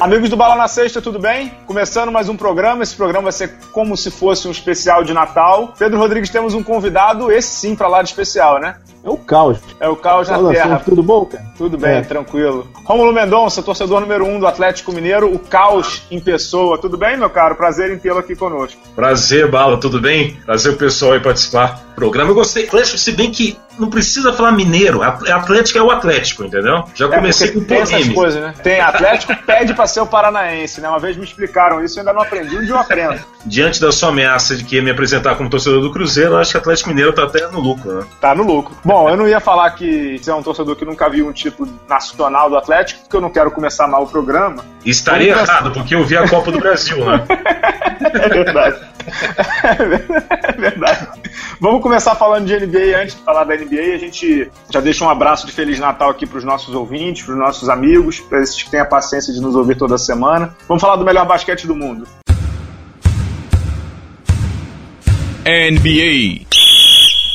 Amigos do Bala na Sexta, tudo bem? Começando mais um programa. Esse programa vai ser como se fosse um especial de Natal. Pedro Rodrigues, temos um convidado, esse sim, pra lá de especial, né? É o caos. É o caos na Fala, Terra. Tudo bom, cara? Tudo bem, É. tranquilo. Rômulo Mendonça, torcedor número um do Atlético Mineiro, o caos em pessoa. Tudo bem, meu caro? Prazer em tê-lo aqui conosco. Prazer, Bala, tudo bem? Prazer o pessoal aí participar do programa. Eu gostei. Atlético, se bem que não precisa falar mineiro. At- Atlético é o Atlético, entendeu? Já comecei É, com tem essas coisas, né? Tem Atlético pede pra ser o paranaense, né? Uma vez me explicaram isso, eu ainda não aprendi, dia eu aprendo. Diante da sua ameaça de que ia me apresentar como torcedor do Cruzeiro, eu acho que o Atlético Mineiro tá até no lucro, né? Tá no lucro. Bom, eu não ia falar que você é um torcedor que nunca viu um título nacional do Atlético, porque eu não quero começar mal o programa. E estaria Vamos errado, porque eu vi a Copa do Brasil, né? É verdade. É verdade. Vamos começar falando de NBA. Antes de falar da NBA, a gente já deixa um abraço de Feliz Natal aqui para os nossos ouvintes, para os nossos amigos, para esses que têm a paciência de nos ouvir toda semana. Vamos falar do melhor basquete do mundo. NBA.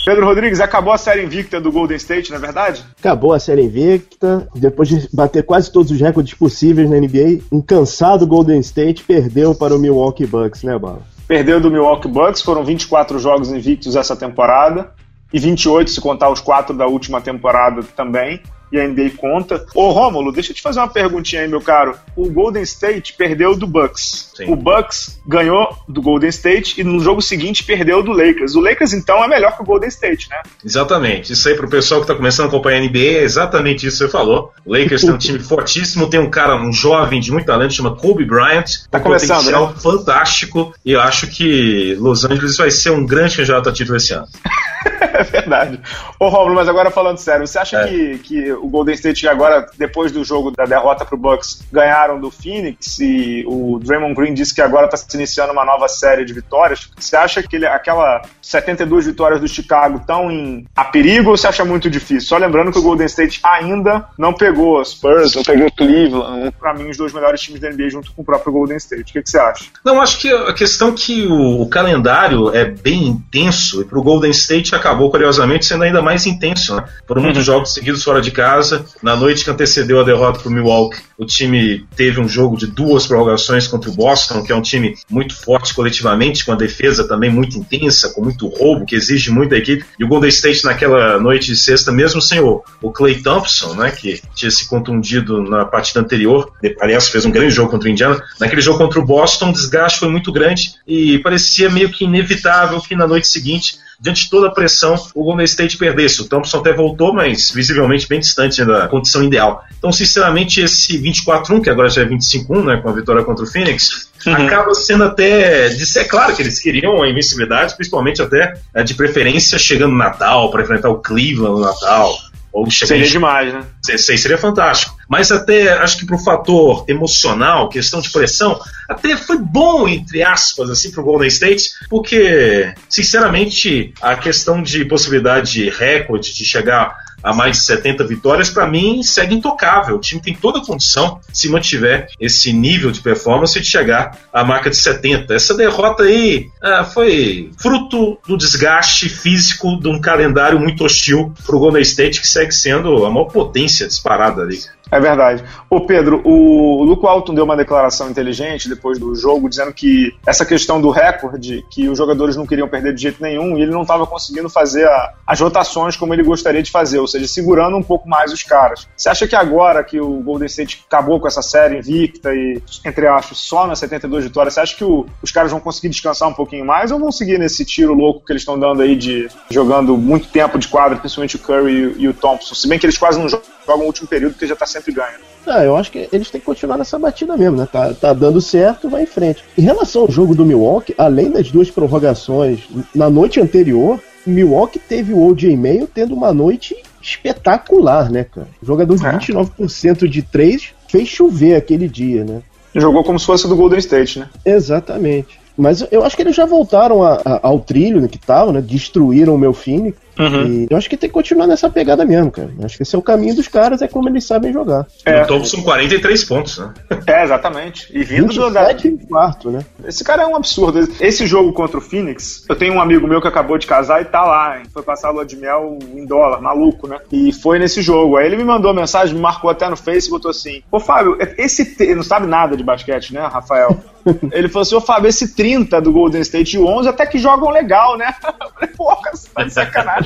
Pedro Rodrigues, acabou a série invicta do Golden State, não é verdade? Acabou a série invicta, depois de bater quase todos os recordes possíveis na NBA, um cansado Golden State perdeu para o Milwaukee Bucks, né, Bala? Perdeu do Milwaukee Bucks, foram 24 jogos invictos essa temporada, e 28 se contar os quatro da última temporada também. E a NBA conta. Ô Rômulo, deixa eu te fazer uma perguntinha aí, meu caro. O Golden State perdeu do Bucks. Sim. O Bucks ganhou do Golden State e no jogo seguinte perdeu do Lakers. O Lakers, então, é melhor que o Golden State, né? Exatamente. Isso aí pro pessoal que tá começando a acompanhar a NBA é exatamente isso que você falou. O Lakers tem um time fortíssimo, tem um cara, um jovem de muito talento, chama Kobe Bryant. Tá um começando, potencial né? fantástico. E eu acho que Los Angeles vai ser um grande candidato a título esse ano. É verdade. Ô Rômulo, mas agora falando sério, você acha É. que, que o Golden State agora, depois do jogo da derrota pro Bucks, ganharam do Phoenix e o Draymond Green disse que agora está se iniciando uma nova série de vitórias? Você acha que ele- aquela 72 vitórias do Chicago estão em a perigo ou você acha muito difícil? Só lembrando que o Golden State ainda não pegou os Spurs, não pegou Cleveland, pra mim os dois melhores times da NBA junto com o próprio Golden State. O que, que você acha? Não, acho que a questão é que o, o calendário é bem intenso e pro Golden State acabou, curiosamente, sendo ainda mais intenso, né? Foram muitos jogos seguidos fora de casa. Na noite que antecedeu a derrota pro Milwaukee, o time teve um jogo de duas prorrogações contra o Boston, que é um time muito forte coletivamente, com a defesa também muito intensa, com muito roubo, que exige muito equipe. E o Golden State naquela noite de sexta, mesmo sem o, o Clay Thompson, né, que tinha se contundido na partida anterior, aliás, fez um grande jogo contra o Indiana, naquele jogo contra o Boston, o desgaste foi muito grande e parecia meio que inevitável que na noite seguinte diante de toda a pressão, o Golden State perdesse. O Thompson até voltou, mas visivelmente bem distante da condição ideal. Então, sinceramente, esse 24-1, que agora já é 25-1, né, com a vitória contra o Phoenix, acaba sendo até. De ser claro que eles queriam a invencibilidade, principalmente até eh, de preferência chegando no Natal, para enfrentar o Cleveland no Natal. Ou Seria em demais, né? 16 seria fantástico. Mas até acho que pro fator emocional, questão de pressão, até foi bom, entre aspas, assim, pro Golden State, porque, sinceramente, a questão de possibilidade de recorde, de chegar a mais de 70 vitórias, para mim, segue intocável. O time tem toda a condição, se mantiver esse nível de performance, de chegar à marca de 70. Essa derrota aí ah, foi fruto do desgaste físico de um calendário muito hostil pro Golden State, que segue sendo a maior potência disparada ali. É verdade. Ô Pedro, o Luke Walton deu uma declaração inteligente depois do jogo, dizendo que essa questão do recorde, que os jogadores não queriam perder de jeito nenhum, e ele não estava conseguindo fazer a- as rotações como ele gostaria de fazer, ou seja, segurando um pouco mais os caras. Você acha que agora que o Golden State acabou com essa série invicta e, entre aspas, só nas 72 vitórias, você acha que o- os caras vão conseguir descansar um pouquinho mais ou vão seguir nesse tiro louco que eles estão dando aí de jogando muito tempo de quadra, principalmente o Curry e, e o Thompson? Se bem que eles quase não jogam jogam o último período, porque já tá sempre ganho. Ah, eu acho que eles têm que continuar nessa batida mesmo, né? Tá, tá dando certo, vai em frente. Em relação ao jogo do Milwaukee, além das duas prorrogações, na noite anterior, Milwaukee teve o OJ Mayo tendo uma noite espetacular, né, cara? Jogador de É. 29% de 3 fez chover aquele dia, né? Jogou como se fosse do Golden State, né? Exatamente. Mas eu acho que eles já voltaram a- a- ao trilho que estavam, né? Destruíram o meu Phoenix. Uhum. E eu acho que tem que continuar nessa pegada mesmo, cara. Eu acho que esse é o caminho dos caras, é como eles sabem jogar. É. Então são 43 pontos, né? É, exatamente. E vindo 27 do quarto, né? Esse cara é um absurdo. Esse jogo contra o Phoenix, eu tenho um amigo meu que acabou de casar e tá lá, hein? foi passar a lua de mel em dólar, maluco, né? E foi nesse jogo. Aí ele me mandou mensagem, me marcou até no Face e botou assim: Ô Fábio, esse. Não sabe nada de basquete, né, Rafael? Ele falou assim: Ô Fábio, esse 30 do Golden State e o 11 até que jogam legal, né? Eu falei, porra, você tá de sacanagem.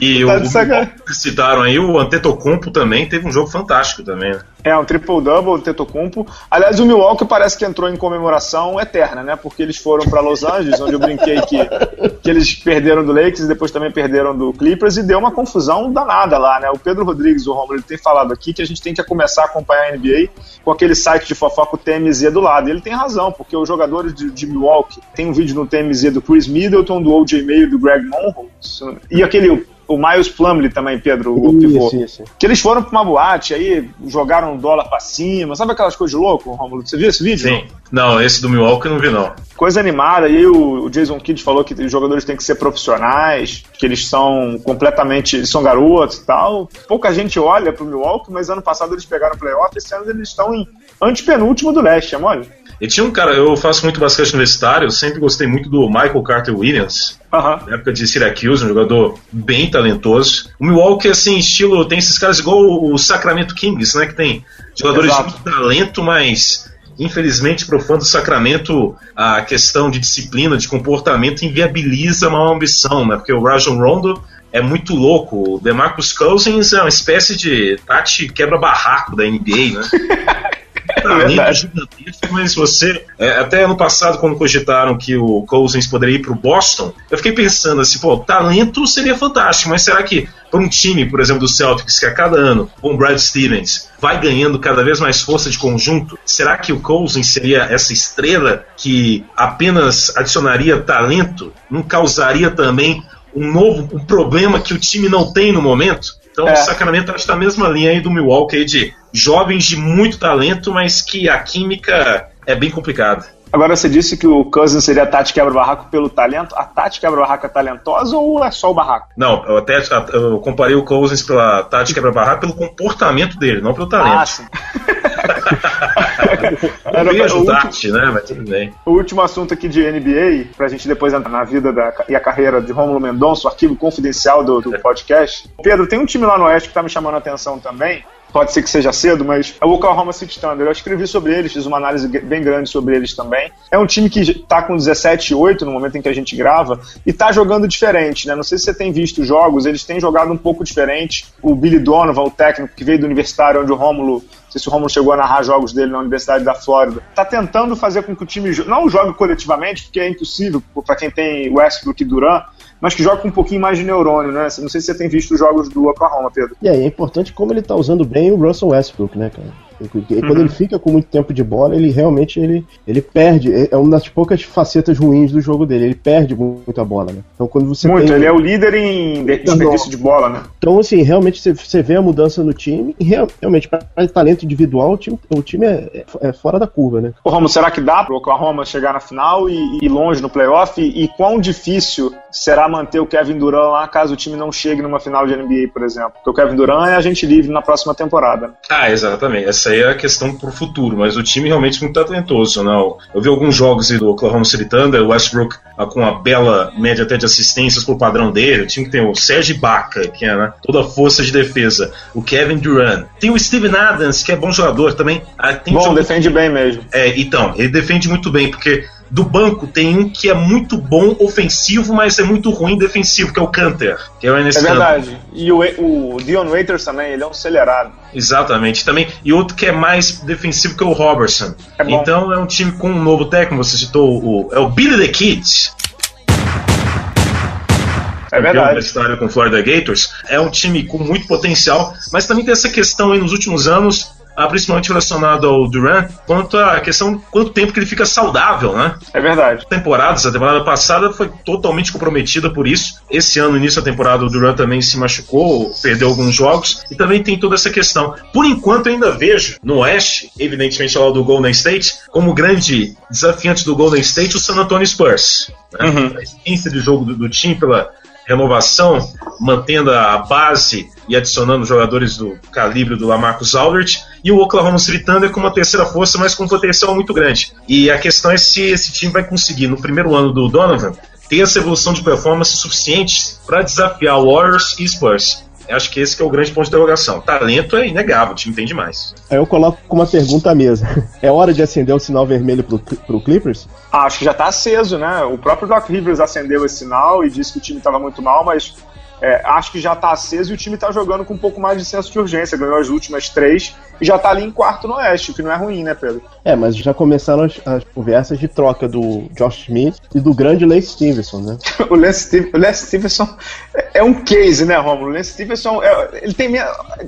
E tá o, que citaram aí, o Antetokounmpo também teve um jogo fantástico também, né? É, um triple-double, o Tetocumpo. Aliás, o Milwaukee parece que entrou em comemoração eterna, né? Porque eles foram para Los Angeles, onde eu brinquei que, que eles perderam do Lakers e depois também perderam do Clippers e deu uma confusão danada lá, né? O Pedro Rodrigues, o Romulo, ele tem falado aqui que a gente tem que começar a acompanhar a NBA com aquele site de fofoca, o TMZ, do lado. E ele tem razão, porque os jogadores de, de Milwaukee, tem um vídeo no TMZ do Chris Middleton, do OJ Mayo, do Greg Monroe, e aquele o Miles Plumley também, Pedro, o pivô. Isso, isso. Que eles foram pra uma boate, aí jogaram um dólar pra cima. Sabe aquelas coisas de louco, Romulo? Você viu esse vídeo? Sim. Não, não esse do Milwaukee eu não vi, não. Coisa animada. E aí o, o Jason Kidd falou que os jogadores têm que ser profissionais, que eles são completamente. São garotos e tal. Pouca gente olha pro Milwaukee, mas ano passado eles pegaram o playoff. Esse ano eles estão em antepenúltimo do leste, é mole? E tinha um cara, eu faço muito basquete universitário, eu sempre gostei muito do Michael Carter Williams, uhum. na época de Syracuse, um jogador bem talentoso. O Milwaukee, assim, estilo, tem esses caras igual o Sacramento Kings, né, que tem jogadores Exato. de muito talento, mas infelizmente pro fã do Sacramento a questão de disciplina, de comportamento inviabiliza uma ambição, né, porque o Rajon Rondo é muito louco. O DeMarcus Cousins é uma espécie de Tati quebra-barraco da NBA, né? talento é gigantesco, mas você. É, até ano passado, quando cogitaram que o Cousins poderia ir para o Boston, eu fiquei pensando assim, pô, talento seria fantástico, mas será que para um time, por exemplo, do Celtics, que a cada ano, com o Brad Stevens, vai ganhando cada vez mais força de conjunto, será que o Cousins seria essa estrela que apenas adicionaria talento? Não causaria também um novo um problema que o time não tem no momento? Então é. o Sacramento está na mesma linha aí do Milwaukee de jovens de muito talento, mas que a química é bem complicada. Agora você disse que o Cousins seria a Tati quebra-barraco pelo talento. A Tati quebra-barraco é talentosa ou é só o barraco? Não, eu até eu comparei o Cousins pela Tati quebra-barraco pelo comportamento dele, não pelo talento. Ah, sim. Era o último, né? Mas tudo bem. O último assunto aqui de NBA, pra gente depois entrar na vida da, e a carreira de Romulo Mendonça, o arquivo confidencial do, do podcast. Pedro, tem um time lá no Oeste que tá me chamando a atenção também, pode ser que seja cedo, mas é o Oklahoma City Thunder. Eu escrevi sobre eles, fiz uma análise bem grande sobre eles também. É um time que está com 17 e 8 no momento em que a gente grava e está jogando diferente, né? Não sei se você tem visto jogos, eles têm jogado um pouco diferente. O Billy Donovan, o técnico que veio do universitário, onde o Rômulo não sei se o Romulo chegou a narrar jogos dele na Universidade da Flórida. Está tentando fazer com que o time não jogue coletivamente, porque é impossível para quem tem Westbrook e Durant, mas que joga com um pouquinho mais de neurônio, né? Não sei se você tem visto os jogos do Oklahoma, Pedro. E aí, é importante como ele tá usando bem o Russell Westbrook, né, cara? E quando uhum. ele fica com muito tempo de bola, ele realmente ele, ele perde. É, é uma das poucas facetas ruins do jogo dele. Ele perde muito a bola, né? Então quando você muito, tem... ele é o líder em desperdício de bola, né? Então, assim, realmente você vê a mudança no time. E realmente, para talento individual, o time, o time é, é, é fora da curva, né? Ô, Romo, será que dá pro Oklahoma chegar na final e ir longe no playoff? E, e quão difícil será manter o Kevin Durant lá caso o time não chegue numa final de NBA, por exemplo? Porque o Kevin Durant é agente livre na próxima temporada. Ah, exatamente. Essa aí é a questão pro futuro, mas o time realmente muito talentoso, não. Eu vi alguns jogos do Oklahoma City Thunder, o Westbrook ah, com uma bela média até de assistências pro padrão dele, o time que tem o Serge Baca, que é né, toda a força de defesa, o Kevin Durant, tem o Steven Adams, que é bom jogador também. Ah, bom, defende bem mesmo. É, então, ele defende muito bem, porque do banco tem um que é muito bom ofensivo, mas é muito ruim defensivo, que é o Canter, que é o Enes É verdade. E o, o Dion Waiters também, ele é um acelerado. Exatamente. Também, e outro que é mais defensivo que o Robertson. É então é um time com um novo técnico, você citou o, é o Billy the Kid. É verdade. história com o Florida Gators. É um time com muito potencial, mas também tem essa questão aí nos últimos anos ah, principalmente relacionado ao Durant, quanto à questão de quanto tempo que ele fica saudável, né? É verdade. Temporadas, a temporada passada foi totalmente comprometida por isso. Esse ano, início da temporada, o Durant também se machucou, perdeu alguns jogos e também tem toda essa questão. Por enquanto, eu ainda vejo no Oeste, evidentemente ao lado do Golden State, como grande desafiante do Golden State o San Antonio Spurs. Né? Uhum. A essência de jogo do, do time pela renovação, mantendo a base e adicionando jogadores do calibre do Lamarcus Aldridge, e o Oklahoma City Thunder com uma terceira força, mas com um potencial muito grande. E a questão é se esse time vai conseguir, no primeiro ano do Donovan, ter essa evolução de performance suficiente para desafiar Warriors e Spurs. Eu acho que esse que é o grande ponto de interrogação. Talento é inegável, o time tem demais. Aí eu coloco com uma pergunta à mesa. É hora de acender o sinal vermelho pro, pro Clippers? Ah, acho que já tá aceso, né? O próprio Doc Rivers acendeu esse sinal e disse que o time estava muito mal, mas é, acho que já está aceso e o time está jogando com um pouco mais de senso de urgência. Ganhou as últimas três e já está ali em quarto no Oeste, o que não é ruim, né, Pedro? É, mas já começaram as, as conversas de troca do Josh Smith e do grande Lance Stevenson, né? o, Lance, o Lance Stevenson é um case, né, Romulo? O Lance Stevenson, é, ele tem.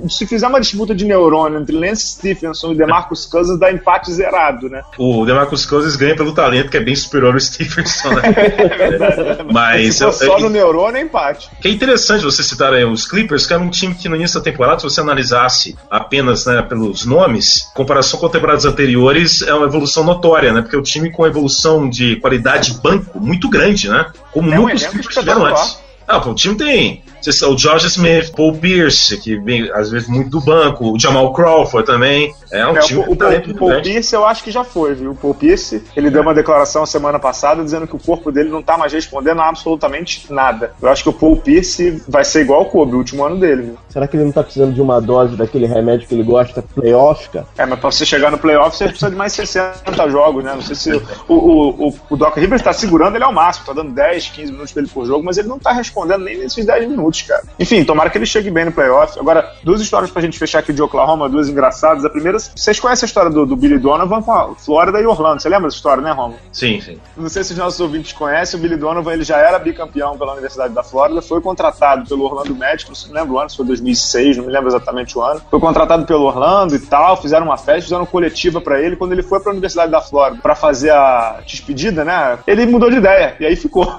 Se fizer uma disputa de neurônio entre Lance Stevenson e DeMarcus Cousins, dá empate zerado, né? O DeMarcus Cousins ganha pelo talento, que é bem superior ao Stevenson, né? é verdade. Mas. Se só no neurônio é empate. Que é interessante você citar aí os Clippers, que era um time que no início da temporada, se você analisasse apenas né, pelo pelos nomes, em comparação com temporadas anteriores, é uma evolução notória, né? Porque o time com evolução de qualidade banco muito grande, né? Como é muitos times tiveram antes. Ah, o time tem o George Smith, Paul Pierce, que vem às vezes muito do banco, o Jamal Crawford também. É um é, time o, o, o Paul Pierce eu acho que já foi, viu? O Paul Pierce, ele é. deu uma declaração semana passada dizendo que o corpo dele não tá mais respondendo a absolutamente nada. Eu acho que o Paul Pierce vai ser igual o Kobe, o último ano dele, viu? Será que ele não tá precisando de uma dose daquele remédio que ele gosta, playoff, cara? É, mas pra você chegar no playoff, você precisa de mais 60 jogos, né? Não sei se o, o, o, o Doc Rivers tá segurando ele ao máximo, tá dando 10, 15 minutos pra ele por jogo, mas ele não tá respondendo nem nesses 10 minutos, cara. Enfim, tomara que ele chegue bem no playoff. Agora, duas histórias pra gente fechar aqui de Oklahoma, duas engraçadas. A primeira, vocês conhecem a história do, do Billy Donovan com a Flórida e Orlando. Você lembra dessa história, né, Romulo? Sim, sim. Não sei se os nossos ouvintes conhecem, o Billy Donovan ele já era bicampeão pela Universidade da Flórida, foi contratado pelo Orlando Magic, não lembro o ano, se foi 2006, não me lembro exatamente o ano. Foi contratado pelo Orlando e tal, fizeram uma festa, fizeram uma coletiva para ele. Quando ele foi para a Universidade da Flórida para fazer a despedida, né, ele mudou de ideia e aí ficou.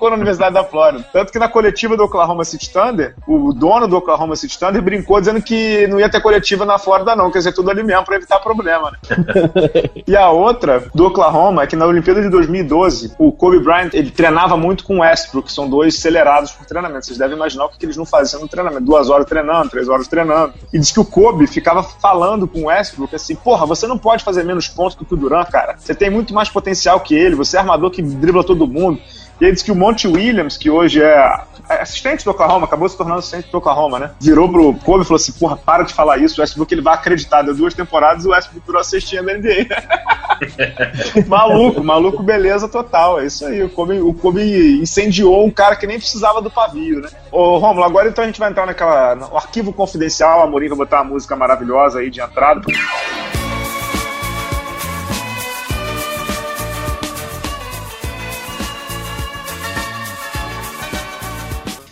ficou na Universidade da Flórida. Tanto que na coletiva do Oklahoma City Thunder, o dono do Oklahoma City Thunder brincou dizendo que não ia ter coletiva na Flórida, não, quer dizer, tudo ali mesmo pra evitar problema, né? e a outra do Oklahoma é que na Olimpíada de 2012, o Kobe Bryant ele treinava muito com o Westbrook, que são dois acelerados por treinamento. Vocês devem imaginar o que eles não faziam no treinamento. Duas horas treinando, três horas treinando. E diz que o Kobe ficava falando com o Westbrook assim: porra, você não pode fazer menos pontos do que o Durant, cara. Você tem muito mais potencial que ele, você é armador que dribla todo mundo. E ele disse que o Monte Williams, que hoje é assistente do Oklahoma, acabou se tornando assistente do Oklahoma, né? Virou pro Kobe e falou assim: porra, para de falar isso, o Westbrook ele vai acreditar. Deu duas temporadas e o Westbrook virou a cestinha da NBA. maluco, maluco, beleza total. É isso aí. O Kobe, o Kobe incendiou um cara que nem precisava do pavio, né? Ô, Romulo, agora então a gente vai entrar naquela. no arquivo confidencial. A Amorim vai botar uma música maravilhosa aí de entrada.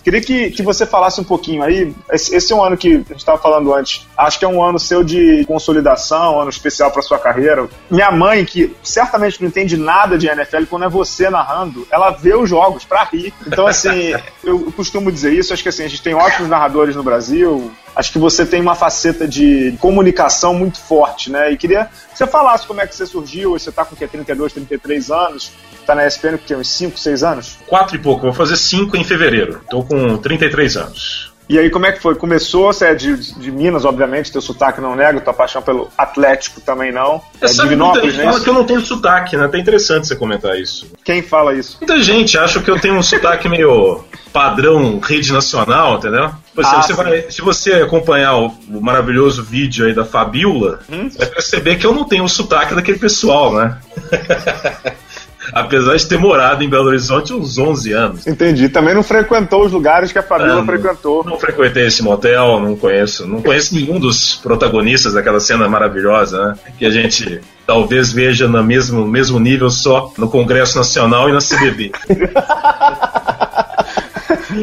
Queria que, que você falasse um pouquinho aí. Esse, esse é um ano que a gente estava falando antes. Acho que é um ano seu de consolidação, um ano especial para sua carreira. Minha mãe, que certamente não entende nada de NFL, quando é você narrando, ela vê os jogos para rir. Então, assim, eu costumo dizer isso. Acho que assim, a gente tem ótimos narradores no Brasil acho que você tem uma faceta de comunicação muito forte, né? E queria que você falasse como é que você surgiu, você está com que, 32, 33 anos, está na ESPN que uns 5, 6 anos? Quatro e pouco, vou fazer 5 em fevereiro. Estou com 33 anos. E aí, como é que foi? Começou, você é de, de Minas, obviamente, teu sotaque não nega, tua paixão pelo Atlético também não. É, é Divinópolis, né? fala que eu não tenho sotaque, né? Até interessante você comentar isso. Quem fala isso? Muita gente acha que eu tenho um sotaque meio padrão rede nacional, entendeu? Você, ah, você vai, se você acompanhar o, o, maravilhoso vídeo aí da Fabiola, hum? vai perceber que eu não tenho o sotaque daquele pessoal, né? apesar de ter morado em Belo Horizonte uns 11 anos. Entendi. Também não frequentou os lugares que a família é, frequentou. Não frequentei esse motel, não conheço. Não conheço nenhum dos protagonistas daquela cena maravilhosa, né? Que a gente talvez veja no mesmo, mesmo nível só no Congresso Nacional e na CBB.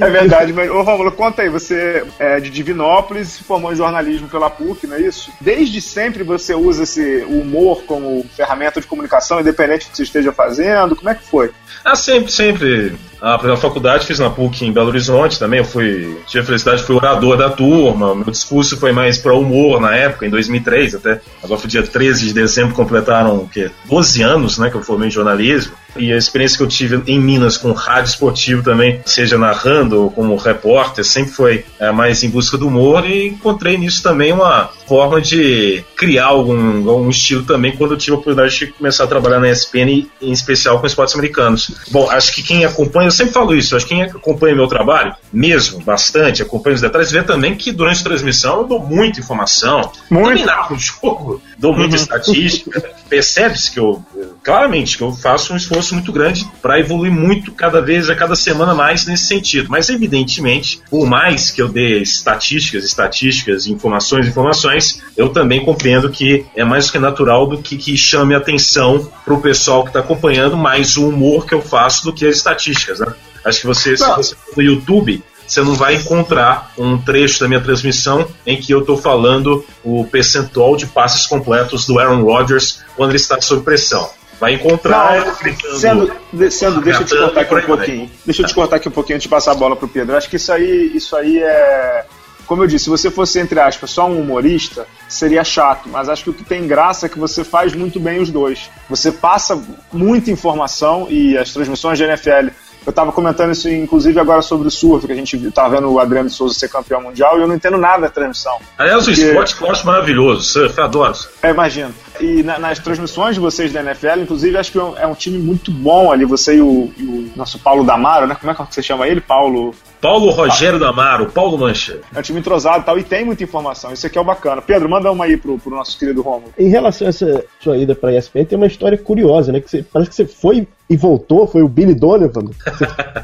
É verdade, mas, ô Romulo, conta aí, você é de Divinópolis, se formou em jornalismo pela PUC, não é isso? Desde sempre você usa esse humor como ferramenta de comunicação, independente do que você esteja fazendo? Como é que foi? Ah, sempre, sempre. A primeira faculdade, fiz na PUC em Belo Horizonte também. Eu fui, tive a felicidade, fui orador da turma. Meu discurso foi mais para humor na época, em 2003 até. Agora foi dia 13 de dezembro, completaram o quê? 12 anos né, que eu formei em jornalismo e a experiência que eu tive em Minas com rádio esportivo também, seja narrando ou como repórter, sempre foi é, mais em busca do humor e encontrei nisso também uma forma de criar algum, algum estilo também quando eu tive a oportunidade de começar a trabalhar na ESPN, em especial com esportes americanos. Bom, acho que quem acompanha, sempre falo isso, acho que quem acompanha meu trabalho, mesmo, bastante, acompanha os detalhes, vê também que durante a transmissão eu dou muita informação, muito. narro o jogo, dou muita uhum. estatística, percebe-se que eu, claramente, que eu faço um esforço muito grande para evoluir muito cada vez, a cada semana mais nesse sentido. Mas, evidentemente, por mais que eu dê estatísticas, estatísticas, informações, informações, eu também compreendo que é mais do que natural do que, que chame atenção para o pessoal que está acompanhando mais o humor que eu faço do que as estatísticas, né? Acho que você, se você for no YouTube, você não vai encontrar um trecho da minha transmissão em que eu estou falando o percentual de passes completos do Aaron Rodgers quando ele está sob pressão. Vai encontrar. Não, sendo, sendo deixa eu te cortar aqui um pouquinho. Deixa eu te cortar aqui um pouquinho antes de passar a bola pro Pedro. acho que isso aí, isso aí é. Como eu disse, se você fosse, entre aspas, só um humorista, seria chato. Mas acho que o que tem graça é que você faz muito bem os dois. Você passa muita informação e as transmissões de NFL eu estava comentando isso, inclusive, agora sobre o surf, que a gente estava vendo o Adriano Souza ser campeão mundial, e eu não entendo nada da transmissão. Aliás, porque... o esporte que eu acho maravilhoso, surf, adoro. É, imagino. E na, nas transmissões de vocês da NFL, inclusive, acho que é um, é um time muito bom ali, você e o, e o, nosso Paulo Damaro, né? Como é que você chama ele? Paulo. Paulo Rogério Damaro, Paulo Mancha. É um time entrosado e tal, e tem muita informação, isso aqui é o bacana. Pedro, manda uma aí pro, pro nosso querido Romulo. Em relação a essa sua ida pra ESPN, tem uma história curiosa, né? Que você, parece que você foi e voltou, foi o Billy Donovan.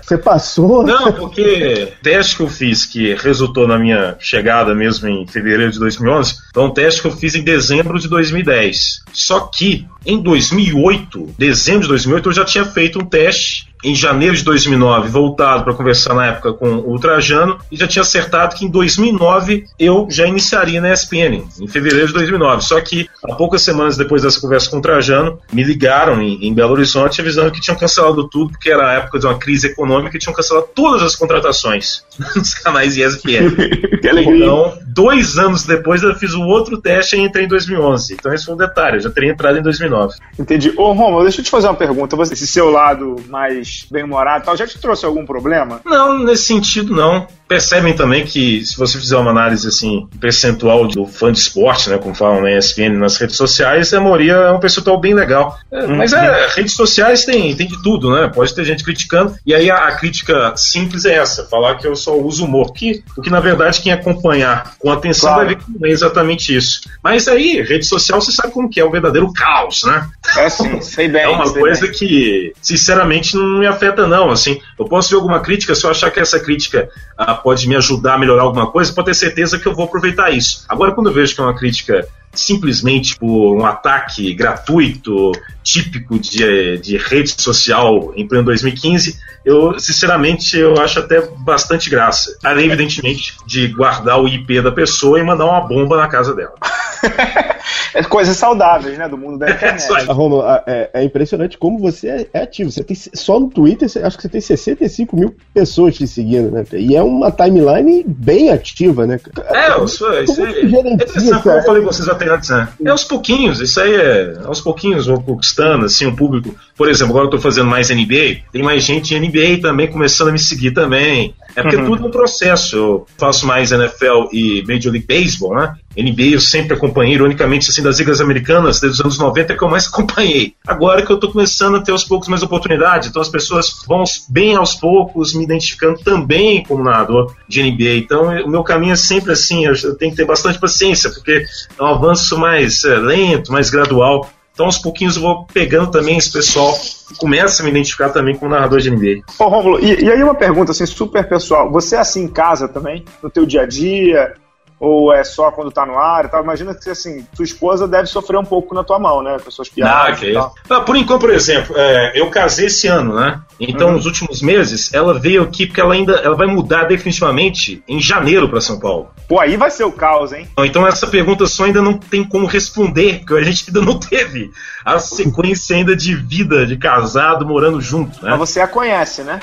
Você passou. Não, porque teste que eu fiz, que resultou na minha chegada mesmo em fevereiro de 2011, foi um teste que eu fiz em dezembro de 2010. Só que em 2008, dezembro de 2008, eu já tinha feito um teste em janeiro de 2009, voltado para conversar na época com o Trajano, e já tinha acertado que em 2009 eu já iniciaria na ESPN, em fevereiro de 2009. Só que, há poucas semanas depois dessa conversa com o Trajano, me ligaram em, em Belo Horizonte avisando que tinham cancelado tudo, porque era a época de uma crise econômica e tinham cancelado todas as contratações nos canais ESPN. então, dois anos depois, eu fiz o outro teste e entrei em 2011. Então, esse foi um detalhe, eu já teria entrado em 2009. Entendi. Ô, Romulo, deixa eu te fazer uma pergunta. Esse seu lado mais bem-humorado tal, já te trouxe algum problema? Não, nesse sentido não. Percebem também que se você fizer uma análise assim, percentual do fã de esporte, né, como falam na ESPN nas redes sociais, a maioria é um percentual bem legal. É, uhum. Mas é, redes sociais tem, tem de tudo, né? Pode ter gente criticando. E aí a, a crítica simples é essa, falar que eu só uso humor. Que, porque na verdade quem acompanhar com atenção claro. vai ver que não é exatamente isso. Mas aí, rede social, você sabe como que é o verdadeiro caos, né? É sim, sei bem. É uma coisa bem. que, sinceramente, não me afeta, não. Assim, eu posso ver alguma crítica, se eu achar que essa crítica ah, pode me ajudar a melhorar alguma coisa, pode ter certeza que eu vou aproveitar isso. Agora, quando eu vejo que é uma crítica simplesmente por um ataque gratuito, típico de, de rede social em pleno 2015, eu, sinceramente, eu acho até bastante graça. Além, evidentemente, de guardar o IP da pessoa e mandar uma bomba na casa dela. é coisas saudáveis, né, do mundo da internet. É, Romulo, é, é, impressionante como você é, é, ativo. Você tem, só no Twitter, acho que você tem 65 mil pessoas te seguindo, né? E é uma timeline bem ativa, né? É, eu sou, isso aí. É interessante, como eu falei com vocês até antes, né? É aos pouquinhos, isso aí é aos pouquinhos vou conquistando, assim, o público. Por exemplo, agora eu tô fazendo mais NBA, tem mais gente em NBA também começando a me seguir também. É porque uhum. tudo é um processo. Eu faço mais NFL e Major League Baseball, né? NBA eu sempre acompanhei, ironicamente, assim, das ligas americanas, desde os anos 90 é que eu mais acompanhei. Agora que eu tô começando a ter aos poucos mais oportunidade, então as pessoas vão bem aos poucos me identificando também como narrador de NBA. Então o meu caminho é sempre assim, eu tenho que ter bastante paciência, porque é um avanço mais é, lento, mais gradual. Então, aos pouquinhos, eu vou pegando também esse pessoal que começa a me identificar também como narrador de NBA. Ô, Rômulo, e, e, aí uma pergunta assim, super pessoal. Você é assim em casa também? No teu dia a dia? Ou é só quando tá no ar e tal. Imagina que, assim, sua esposa deve sofrer um pouco na tua mão, né? Com as suas piadas. Ah, okay. ah, por enquanto, por exemplo, é, eu casei esse ano, né? Então, uhum. nos últimos meses, ela veio aqui porque ela ainda ela vai mudar definitivamente em janeiro para São Paulo. Pô, aí vai ser o caos, hein? Então essa pergunta só ainda não tem como responder, porque a gente ainda não teve a sequência ainda de vida de casado morando junto, né? Mas você a conhece, né?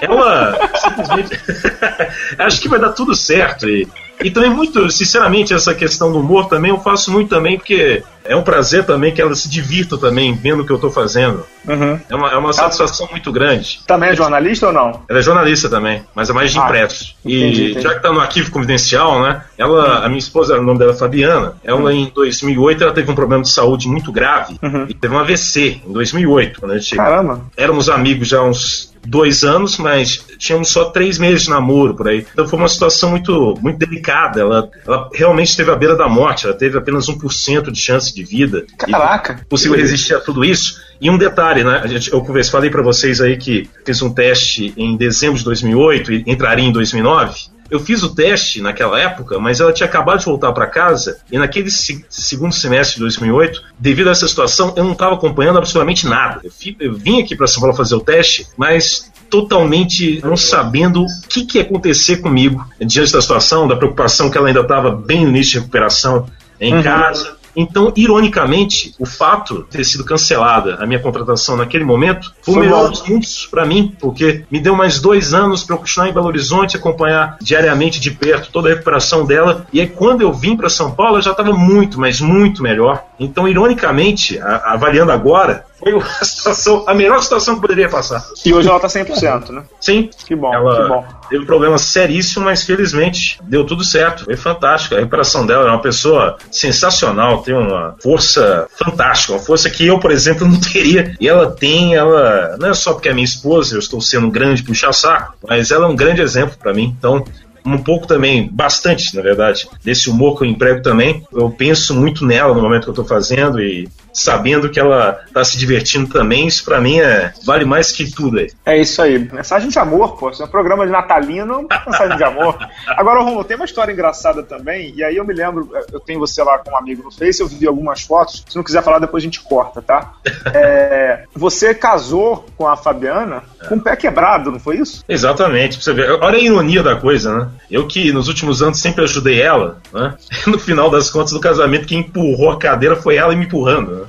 Ela simplesmente. Acho que vai dar tudo certo. E, e também, muito, sinceramente, essa questão do humor também eu faço muito também, porque é um prazer também que ela se divirta também vendo o que eu estou fazendo. Uhum. É uma, é uma satisfação muito grande. Também é jornalista ou não? Ela é jornalista também, mas é mais de Ah, impressos. E entendi, entendi. já que tá no arquivo confidencial, né? Ela, a minha esposa, o nome dela é Fabiana. Ela em 2008 ela teve um problema de saúde muito grave Uhum. e teve um AVC em 2008, quando a gente Caramba. éramos amigos já há uns dois anos, mas tínhamos só três meses de namoro por aí. Então foi uma situação muito, muito delicada. Ela, ela realmente esteve à beira da morte. Ela teve apenas 1% de chance de vida. Caraca. E possível resistir a tudo isso. E um detalhe, né? Gente, eu conversei, falei para vocês aí que fiz um teste em dezembro de 2008 e entraria em 2009. Eu fiz o teste naquela época, mas ela tinha acabado de voltar para casa e naquele se- segundo semestre de 2008, devido a essa situação, eu não estava acompanhando absolutamente nada. Eu, eu vim aqui para São Paulo fazer o teste, mas totalmente não sabendo o que, que ia acontecer comigo diante da situação, da preocupação que ela ainda estava bem no início de recuperação em Uhum. casa. Então, ironicamente, o fato de ter sido cancelada a minha contratação naquele momento foi, Foi o melhor bom. dos mundos para mim, porque me deu mais dois anos para eu continuar em Belo Horizonte, acompanhar diariamente de perto toda a recuperação dela. E aí, quando eu vim para São Paulo, eu já estava muito, mas muito melhor. Então, ironicamente, a- avaliando agora, foi a situação, a melhor situação que poderia passar. E hoje ela tá 100%, né? Sim, Que bom, ela que bom. teve um problema seríssimo, mas felizmente deu tudo certo. Foi fantástico. A recuperação dela é uma pessoa sensacional, tem uma força fantástica, uma força que eu, por exemplo, não teria. E ela tem, ela não é só porque é minha esposa, eu estou sendo um grande puxa-saco, mas ela é um grande exemplo para mim. Então, um pouco também, bastante, na verdade, desse humor que eu emprego também. Eu penso muito nela no momento que eu tô fazendo e sabendo que ela tá se divertindo também, isso pra mim é vale mais que tudo aí. É isso aí. Mensagem de amor, pô. Isso é um programa de natalino, mensagem de amor. Agora, Romulo, tem uma história engraçada também, e aí eu me lembro, eu tenho você lá com um amigo no Face, eu vi algumas fotos. Se não quiser falar, depois a gente corta, tá? É, você casou com a Fabiana com o pé quebrado, não foi isso? Exatamente, pra você ver. Olha a ironia da coisa, né? Eu que nos últimos anos sempre ajudei ela, né? No final das contas do casamento, quem empurrou a cadeira foi ela e me empurrando,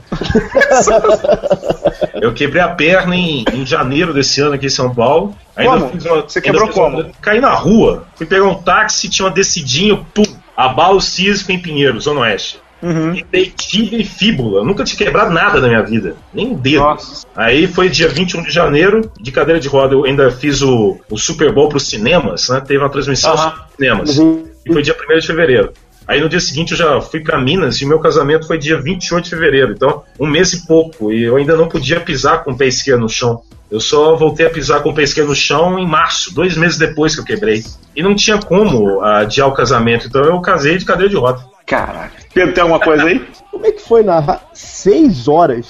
Eu quebrei a perna em, em janeiro desse ano aqui em São Paulo. Como? fiz uma- Você ainda quebrou fiz uma- como? Caí na rua, fui pegar um táxi, tinha uma descidinha, pum, abalo sísmico em Pinheiros, Zona Oeste. Uhum. Quebrei tibia e fíbula. Eu nunca tinha quebrado nada na minha vida. Nem um dedo. Nossa. Aí foi dia 21 de janeiro, de cadeira de roda. Eu ainda fiz o, o Super Bowl pros cinemas, né? Teve uma transmissão nos cinemas. Uhum. E foi dia 1 de fevereiro. Aí no dia seguinte eu já fui pra Minas e o meu casamento foi dia 28 de fevereiro. Então, um mês e pouco. E eu ainda não podia pisar com o pé esquerdo no chão. Eu só voltei a pisar com o pé esquerdo no chão em março, dois meses depois que eu quebrei. E não tinha como adiar o casamento. Então eu casei de cadeira de roda. Caraca. Pedro, tem alguma coisa aí? Como é que foi narrar seis horas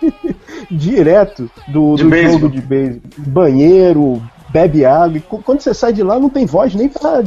direto do, De do jogo de beisebol? Banheiro, bebe água. e qu- Quando você sai de lá, não tem voz nem pra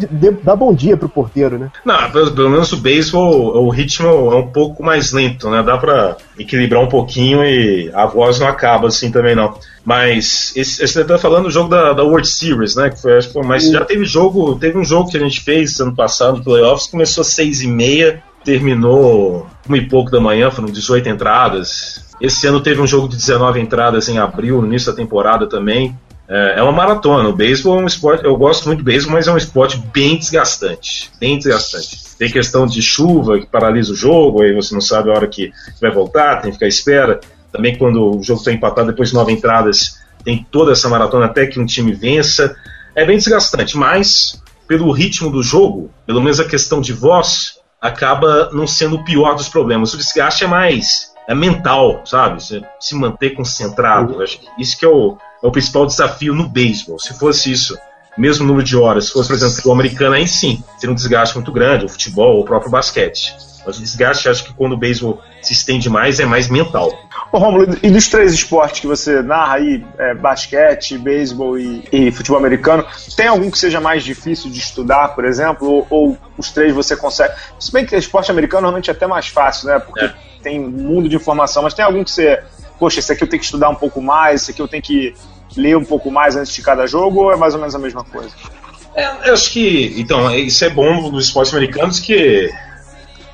dar bom dia pro porteiro, né? Não, pelo, pelo menos o beisebol, o ritmo é um pouco mais lento, né? Dá pra equilibrar um pouquinho e a voz não acaba assim também não. Mas esse, esse você tá falando do jogo da, da World Series, né? Que foi, acho que foi, mas já teve jogo, teve um jogo que a gente fez ano passado no playoffs, começou às seis e meia, terminou uma e pouco da manhã, foram 18 entradas. Esse ano teve um jogo de 19 entradas em abril, no início da temporada também. É é uma maratona. O beisebol é um esporte. Eu gosto muito do beisebol, mas é um esporte bem desgastante. Bem desgastante. Tem questão de chuva que paralisa o jogo, aí você não sabe a hora que vai voltar, tem que ficar à espera. Também quando o jogo está empatado depois de nove entradas, tem toda essa maratona até que um time vença. É bem desgastante, mas pelo ritmo do jogo, pelo menos a questão de voz, acaba não sendo o pior dos problemas. O desgaste é mais é mental, sabe? Você se manter concentrado. Acho que isso que é o, é o principal desafio no beisebol. Se fosse isso, mesmo número de horas, se fosse, por exemplo, o americano, aí sim, seria um desgaste muito grande, o futebol, o próprio basquete. Mas o desgaste, acho que quando o beisebol se estende mais, é mais mental. Ô, Romulo, e dos três esportes que você narra aí, é, basquete, beisebol e, e futebol americano, tem algum que seja mais difícil de estudar, por exemplo? Ou, ou os três você consegue? Se bem que esporte americano normalmente é até mais fácil, né? Porque É. tem um mundo de informação, mas tem algum que você, poxa, esse aqui eu tenho que estudar um pouco mais, esse aqui eu tenho que ler um pouco mais antes de cada jogo, ou é mais ou menos a mesma coisa? É, eu acho que, então, isso é bom nos esportes americanos que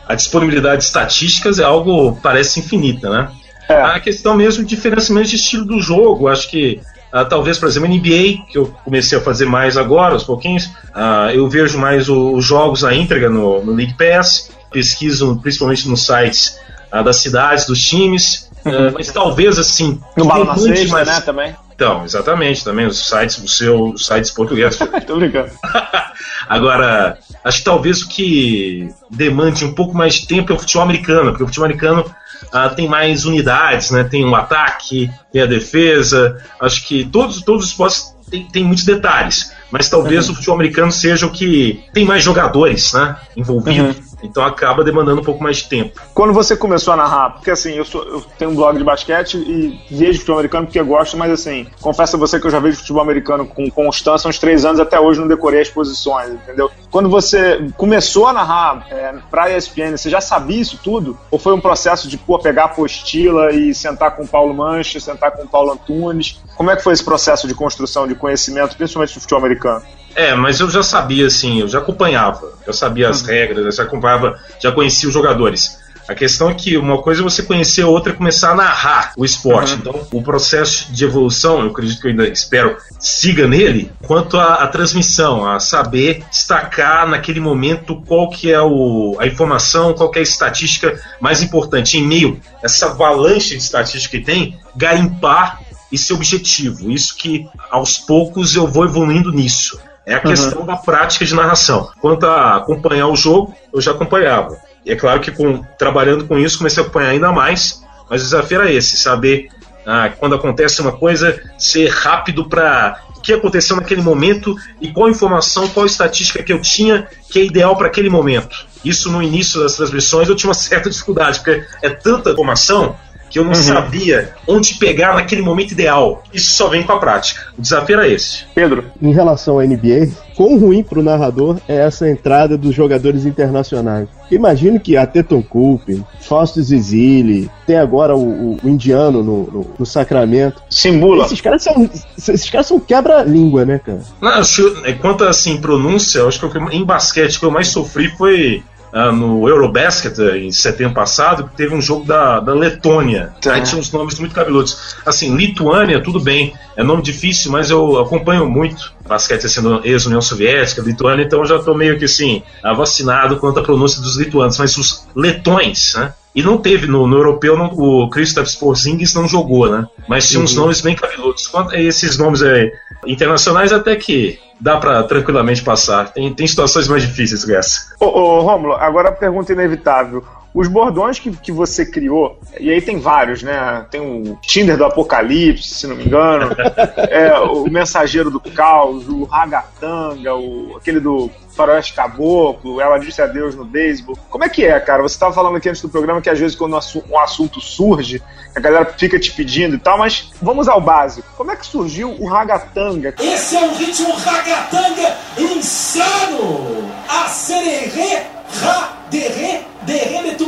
a disponibilidade de estatísticas é algo parece infinita, né? É. A questão mesmo de diferenciamento de estilo do jogo, acho que Uh, talvez, por exemplo, NBA, que eu comecei a fazer mais agora, aos pouquinhos. Uh, eu vejo mais os jogos à íntegra no, no League Pass, pesquiso principalmente nos sites uh, das cidades, dos times. Uhum. mas talvez assim. No Bala Sexta, mais... né? Também. Então, exatamente, também os sites, o seu, os sites portugueses. Tô brincando. Agora, acho que talvez o que demande um pouco mais de tempo é o futebol americano, porque o futebol americano uh, tem mais unidades, né? Tem o um ataque, tem a defesa. Acho que todos, todos os esportes têm, têm muitos detalhes. Mas talvez uhum. o futebol americano seja o que tem mais jogadores né, envolvidos. Uhum. Então acaba demandando um pouco mais de tempo. Quando você começou a narrar, porque assim, eu, sou, eu tenho um blog de basquete e vejo futebol americano porque gosto, mas assim, confesso a você que eu já vejo futebol americano com constância uns três anos, até hoje não decorei as posições, entendeu? Quando você começou a narrar é, pra ESPN, você já sabia isso tudo? Ou foi um processo de pô, pegar a apostila e sentar com o Paulo Mancha, sentar com o Paulo Antunes? Como é que foi esse processo de construção de conhecimento, principalmente do futebol americano? É, mas eu já sabia, assim, eu já acompanhava, já sabia as uhum. regras, eu já acompanhava, já conhecia os jogadores. A questão é que uma coisa é você conhecer, outra é começar a narrar o esporte. Uhum. Então, o processo de evolução, eu acredito que eu ainda espero, siga nele, quanto à, transmissão, a saber destacar naquele momento qual que é o, a informação, qual que é a estatística mais importante. Em meio a essa avalanche de estatística que tem, garimpar esse objetivo. Isso que aos poucos eu vou evoluindo nisso. É a questão uhum. da prática de narração. Quanto a acompanhar o jogo, eu já acompanhava. E é claro que com, trabalhando com isso, comecei a acompanhar ainda mais, mas o desafio era esse, saber ah, quando acontece uma coisa, ser rápido para o que aconteceu naquele momento e qual informação, qual estatística que eu tinha que é ideal para aquele momento. Isso no início das transmissões eu tinha uma certa dificuldade, porque é tanta informação que eu não uhum. sabia onde pegar naquele momento ideal. Isso só vem com a prática. O desafio era esse. Pedro. Em relação à NBA, quão ruim para o narrador é essa entrada dos jogadores internacionais? Imagino que a Teton Coupe, Fausto Zizili, tem agora o, o, o indiano no, no, no, Sacramento. Simbula. Esses caras são, esses caras são quebra-língua, né, cara? Não, acho, quanto assim, pronúncia, acho que em basquete que eu mais sofri foi uh, no Eurobasket eh, em setembro passado, teve um jogo da, da Letônia. Tá. Aí tinha uns nomes muito cabeludos. Assim, Lituânia, tudo bem, é nome difícil, mas eu acompanho muito basquete sendo ex-União Soviética, Lituânia, então eu já estou meio que assim, vacinado quanto à pronúncia dos lituanos, mas os letões, né? E não teve no, no europeu, não, o Kristaps Porzingis não jogou, né? Mas tinha uns uhum. nomes bem cabeludos. Esses nomes aí, internacionais até que dá para tranquilamente passar. Tem, tem situações mais difíceis que essa. Ô, ô Rômulo, agora a pergunta inevitável. Os bordões que, que você criou, e aí tem vários, né? Tem o Tinder do Apocalipse, se não me engano, é, o Mensageiro do Caos, o Ragatanga, o, aquele do Faroeste Caboclo, Ela Disse Adeus no Beisebol. Como é que é, cara? Você estava falando aqui antes do programa que às vezes quando um assunto surge, a galera fica te pedindo e tal, mas vamos ao básico. Como é que surgiu o Ragatanga? Esse é um ritmo Ragatanga insano! A sererê, ra, derê, derreme tu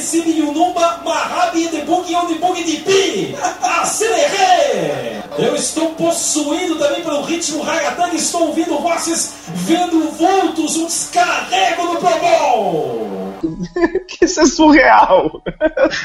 simi yunumba, marabi de bug de bug de pi! A sererê! Eu estou possuído também pelo ritmo Ragatanga, estou ouvindo vozes, vendo vultos, um descarrego no Pro Bowl! que isso é surreal.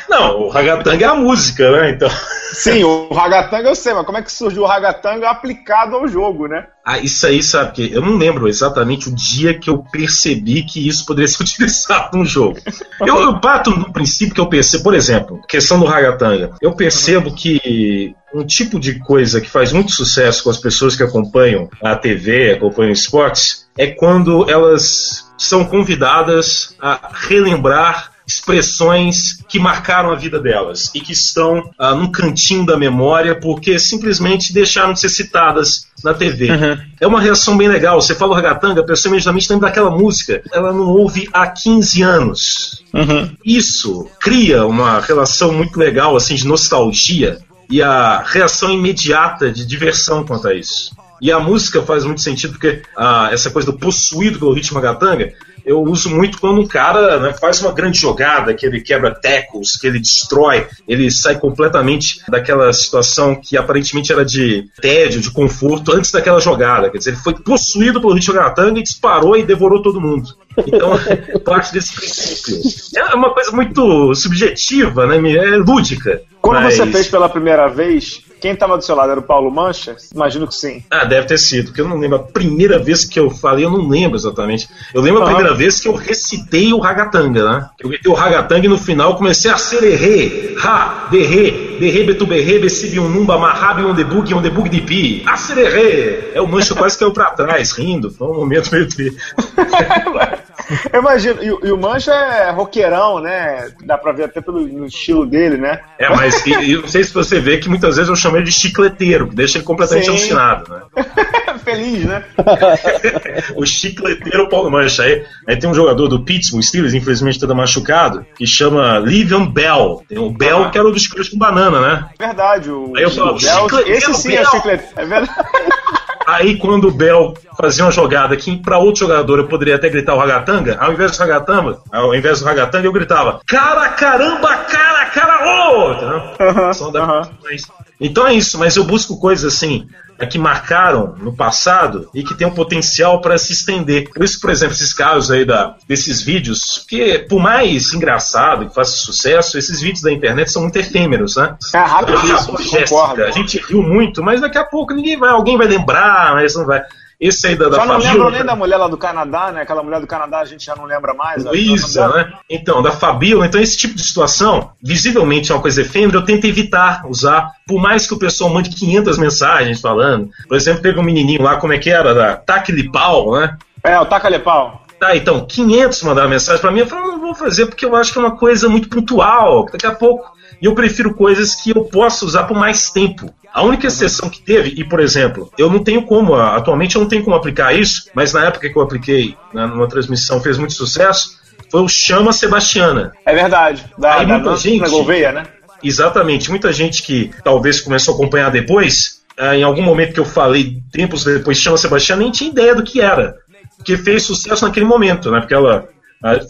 Não, o ragatanga é a música, né? Então. Sim, o ragatanga eu sei, mas como é que surgiu o ragatanga aplicado ao jogo, né? Ah, isso aí, sabe? Que eu não lembro exatamente o dia que eu percebi que isso poderia ser utilizado no jogo. Eu, eu bato no princípio que eu percebo, por exemplo, questão do ragatanga. Eu percebo que um tipo de coisa que faz muito sucesso com as pessoas que acompanham a TV, acompanham esportes, é quando elas são convidadas a relembrar expressões que marcaram a vida delas e que estão ah, num cantinho da memória porque simplesmente deixaram de ser citadas na TV. Uhum. É uma reação bem legal. Você fala ragatanga, a pessoa imediatamente lembra daquela música. Ela não ouve há 15 anos. Uhum. Isso cria uma relação muito legal assim de nostalgia e a reação imediata de diversão quanto a isso. E a música faz muito sentido porque ah, essa coisa do possuído pelo ritmo gatanga eu uso muito quando um cara né, faz uma grande jogada, que ele quebra tackles, que ele destrói, ele sai completamente daquela situação que aparentemente era de tédio, de conforto antes daquela jogada. Quer dizer, ele foi possuído pelo Richard Gatanga e disparou e devorou todo mundo. Então, parte desse princípio. É uma coisa muito subjetiva, né? É lúdica. Quando mas... você fez pela primeira vez, quem estava do seu lado era o Paulo Mancha? Imagino que sim. Ah, deve ter sido, porque eu não lembro. A primeira vez que eu falei, eu não lembro exatamente. Eu lembro a primeira vez que eu recitei o Ragatanga, né? Eu gritei o Ragatanga e no final comecei a sererê, ha, derre, derre, betuberre, becibiunumba, marrabi, ondebug, ondebug de pi, a sererê. É o Mancha quase caiu pra trás, rindo. Foi um momento meio triste. Eu imagino, e, e, o Mancha é roqueirão, né? Dá pra ver até pelo estilo dele, né? É, mas e, e, não sei se você vê que muitas vezes eu chamo ele de chicleteiro, que deixa ele completamente Sim. alucinado, né? Feliz, né? o chicleteiro Paulo Mancha. Aí, aí tem um jogador do Pittsburgh Steelers, infelizmente todo machucado, que chama Livian Bell. Tem o Bell ah. que era o dos com banana, né? Verdade, o, aí eu falo, esse sim é Bell. é chicleteiro. É verdade. Aí quando o Bel fazia uma jogada que para outro jogador eu poderia até gritar o ragatanga, ao invés do ragatanga, ao invés do ragatanga eu gritava cara, caramba, cara, cara, ô! Oh! Uhum, Então é isso, mas eu busco coisas assim é que marcaram no passado e que tem um potencial para se estender. Por isso, por exemplo, esses casos aí da, desses vídeos, que por mais engraçado que faça sucesso, esses vídeos da internet são muito efêmeros, né? É rápido Jéssica, a gente riu muito, mas daqui a pouco ninguém vai, alguém vai lembrar, mas não vai. Esse aí da, Só não lembro nem da mulher lá do Canadá, né? Aquela mulher do Canadá a gente já não lembra mais. Luísa, né? Então, da Fabíola. Então, esse tipo de situação, visivelmente é uma coisa efêmera, eu tento evitar usar, por mais que o pessoal mande 500 mensagens falando. Por exemplo, teve um menininho lá, como é que era? Da Taquilipau, né? É, o Taquilipau. Tá, então, 500 mandaram mensagem para mim. Eu falei, não vou fazer porque eu acho que é uma coisa muito pontual. Daqui a pouco. E eu prefiro coisas que eu possa usar por mais tempo. A única exceção que teve, e por exemplo, eu não tenho como, atualmente eu não tenho como aplicar isso, mas na época que eu apliquei né, numa transmissão fez muito sucesso, foi o Chama Sebastiana. É verdade. Da, Aí, da muita gente, Gouveia, né? Exatamente. Muita gente que talvez começou a acompanhar depois, eh, em algum momento que eu falei, tempos depois, Chama Sebastiana, nem tinha ideia do que era. Porque fez sucesso naquele momento, né? Porque ela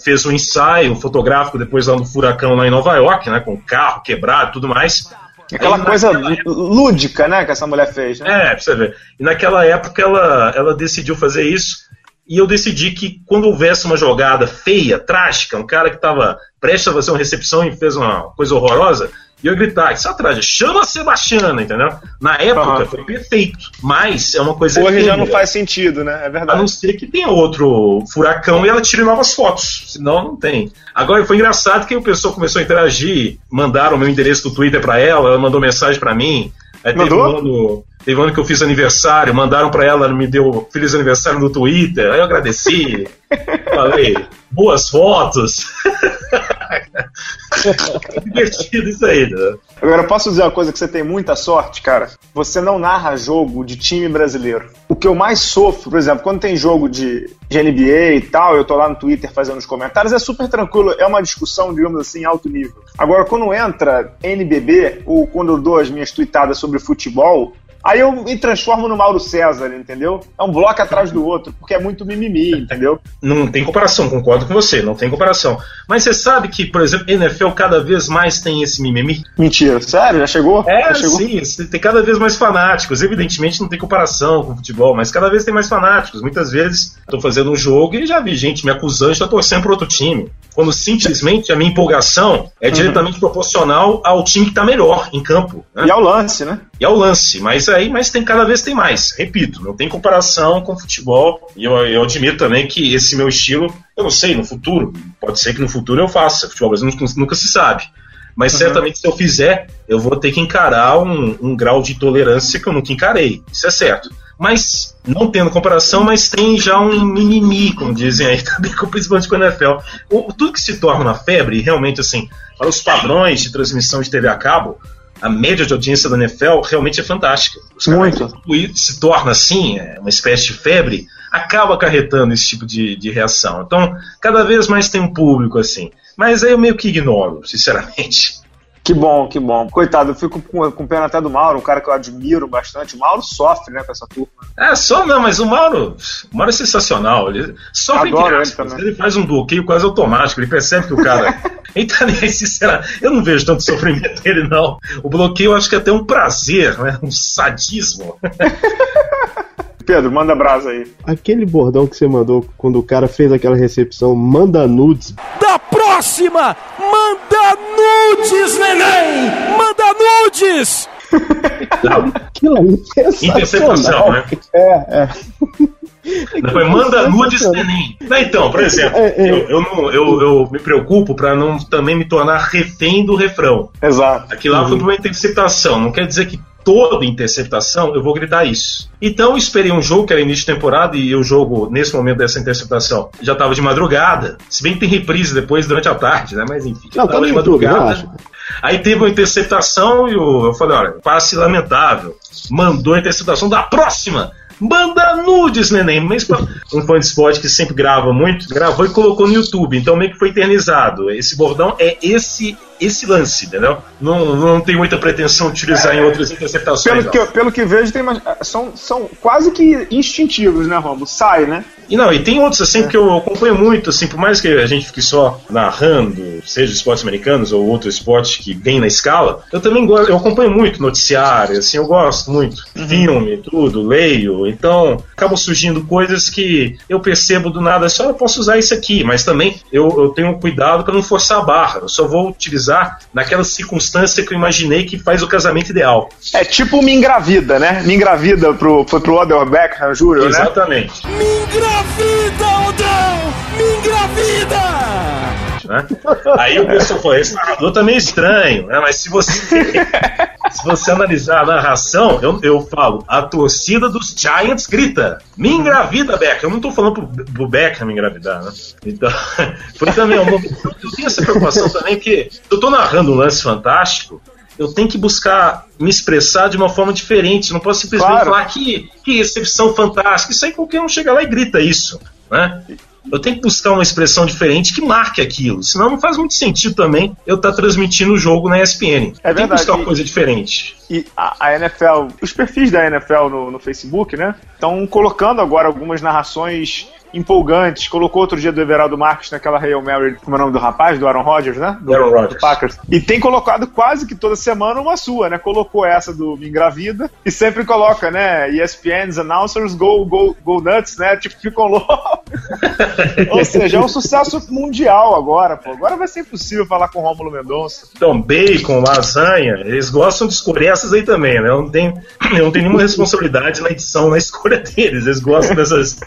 fez um ensaio fotográfico depois lá no furacão lá em Nova York, né? Com o carro quebrado e tudo mais. Aquela coisa época... lúdica, né, que essa mulher fez. Né? É, pra você ver. E naquela época ela, ela decidiu fazer isso. E eu decidi que quando houvesse uma jogada feia, trágica, um cara que estava prestes a fazer uma recepção e fez uma coisa horrorosa, e eu gritar, isso atrás, chama Sebastiana, entendeu? Na época uhum. foi perfeito, mas é uma coisa. Hoje já não faz sentido, né? É verdade. A não ser que tenha outro furacão e ela tire novas fotos, senão não tem. Agora foi engraçado que o pessoal começou a interagir, mandaram o meu endereço do Twitter para ela, ela mandou mensagem para mim. Aí teve um, ano, teve um ano que eu fiz aniversário, mandaram para ela, ela me deu feliz aniversário no Twitter, aí eu agradeci, falei, boas fotos. divertido isso aí, né? Agora, posso dizer uma coisa que você tem muita sorte, cara? Você não narra jogo de time brasileiro. O que eu mais sofro, por exemplo, quando tem jogo de, de NBA e tal, eu tô lá no Twitter fazendo os comentários, é super tranquilo, é uma discussão, digamos assim, alto nível. Agora, quando entra NBB, ou quando eu dou as minhas tweetadas sobre futebol, Aí eu me transformo no Mauro César, entendeu? É um bloco atrás do outro, porque é muito mimimi, entendeu? Não tem comparação, concordo com você, não tem comparação. Mas você sabe que, por exemplo, NFL cada vez mais tem esse mimimi? Mentira, sério? Já chegou? É, Já chegou? sim, tem cada vez mais fanáticos. Evidentemente não tem comparação com o futebol, mas cada vez tem mais fanáticos. Muitas vezes estou fazendo um jogo e já vi gente me acusando de estar torcendo para outro time. Quando simplesmente a minha empolgação é uhum. diretamente proporcional ao time que está melhor em campo. Né? E ao lance, né? E ao lance, mas aí, mas tem cada vez tem mais. Repito, não tem comparação com futebol. E eu, eu admiro também que esse meu estilo, eu não sei, no futuro, pode ser que no futuro eu faça. Futebol brasileiro nunca, nunca se sabe. Mas uhum. certamente se eu fizer, eu vou ter que encarar um, um grau de tolerância que eu nunca encarei. Isso é certo mas não tendo comparação, mas tem já um mimimi, como dizem aí, também, principalmente com a NFL. O, tudo que se torna uma febre, realmente, assim, para os padrões de transmissão de TV a cabo, a média de audiência da NFL realmente é fantástica. Os Muito. se torna assim, é uma espécie de febre, acaba acarretando esse tipo de, de reação. Então, cada vez mais tem um público assim. Mas aí eu meio que ignoro, sinceramente. Que bom, que bom. Coitado, eu fico com, com pena até do Mauro, um cara que eu admiro bastante. O Mauro sofre, né, com essa turma. É, só não, mas o Mauro, o Mauro é sensacional. Ele sofre Adoro entre ele. Ele faz um bloqueio quase automático, ele percebe que o cara. ele tá sinceramente. Eu não vejo tanto sofrimento dele, não. O bloqueio eu acho que é até um prazer, né? Um sadismo. Pedro, manda brasa aí. Aquele bordão que você mandou quando o cara fez aquela recepção, manda nudes. Da próxima, manda nudes, neném! Manda nudes! Não, Aquilo ali é. Interceptação, né? É, é. Depois manda nudes neném. Então, por exemplo, É, é. Eu, eu, não- eu- eu me preocupo pra não também me tornar refém do refrão. Exato. Aquilo lá foi pra uma interceptação. Não quer dizer que toda interceptação eu vou gritar isso. Então eu esperei um jogo que era início de temporada e o jogo, nesse momento dessa interceptação, já estava de madrugada. Se bem que tem reprise depois durante a tarde, né? Mas enfim, já Não, tá tava no de madrugada. Aí teve uma interceptação e o- eu falei, olha, passe lamentável. Mandou a interceptação da próxima. Manda nudes, neném. Mas um fã de esporte que sempre grava muito, gravou e colocou no YouTube. Então meio que foi eternizado. Esse bordão é esse esse lance, entendeu? Não, não tem muita pretensão de utilizar em outras interceptações. Pelo que, eu- pelo que vejo, tem mais- são, são quase que instintivos, né, Romulo? Sai, né? E não, e tem outros assim que eu acompanho muito, assim, por mais que a gente fique só narrando, seja esportes americanos ou outro esporte que vem na escala, eu também gosto, eu acompanho muito noticiário, assim, eu gosto muito. Filme, tudo, leio, então acabam surgindo coisas que eu percebo do nada, só eu posso usar isso aqui, mas também eu, eu tenho cuidado para não forçar a barra, eu só vou utilizar naquela circunstância que eu imaginei que faz o casamento ideal. É tipo me engravida, né? Me engravida pro, foi pro Odell Beckham Jr., né? Exatamente. Me engravida, né? Aí o pessoal falou, esse narrador também é estranho, né? Mas se você se você analisar a narração, eu, eu falo, a torcida dos Giants grita, me engravida, Beckham. Eu não tô falando pro, pro Beckham me engravidar, né? Então, foi também um momento. Eu tenho essa preocupação também, porque eu tô narrando um lance fantástico, eu tenho que buscar me expressar de uma forma diferente. Não posso simplesmente Claro. falar que, que recepção fantástica. Isso aí qualquer um chega lá e grita isso, né? Eu tenho que buscar uma expressão diferente que marque aquilo. Senão não faz muito sentido também eu estar transmitindo o jogo na ESPN. É eu tenho que buscar uma coisa diferente. E a, a NFL, os perfis da NFL no, no Facebook, né? Estão colocando agora algumas narrações empolgantes. Colocou outro dia do Everaldo Marques naquela Hail Mary, como é o nome do rapaz? Do Aaron Rodgers, né? Do, Aaron Rodgers. do Packers. E tem colocado quase que toda semana uma sua, né? Colocou essa do Me Engravida e sempre coloca, né? ESPN's announcers go, go, go nuts, né? Tipo, ficam loucos. Ou seja, é um sucesso mundial agora, pô. Agora vai ser impossível falar com o Rômulo Mendonça. Então, bacon, lasanha, eles gostam de escolher essas aí também, né? Eu não tenho, eu não tenho nenhuma responsabilidade na edição, na escolha deles. Eles gostam dessas.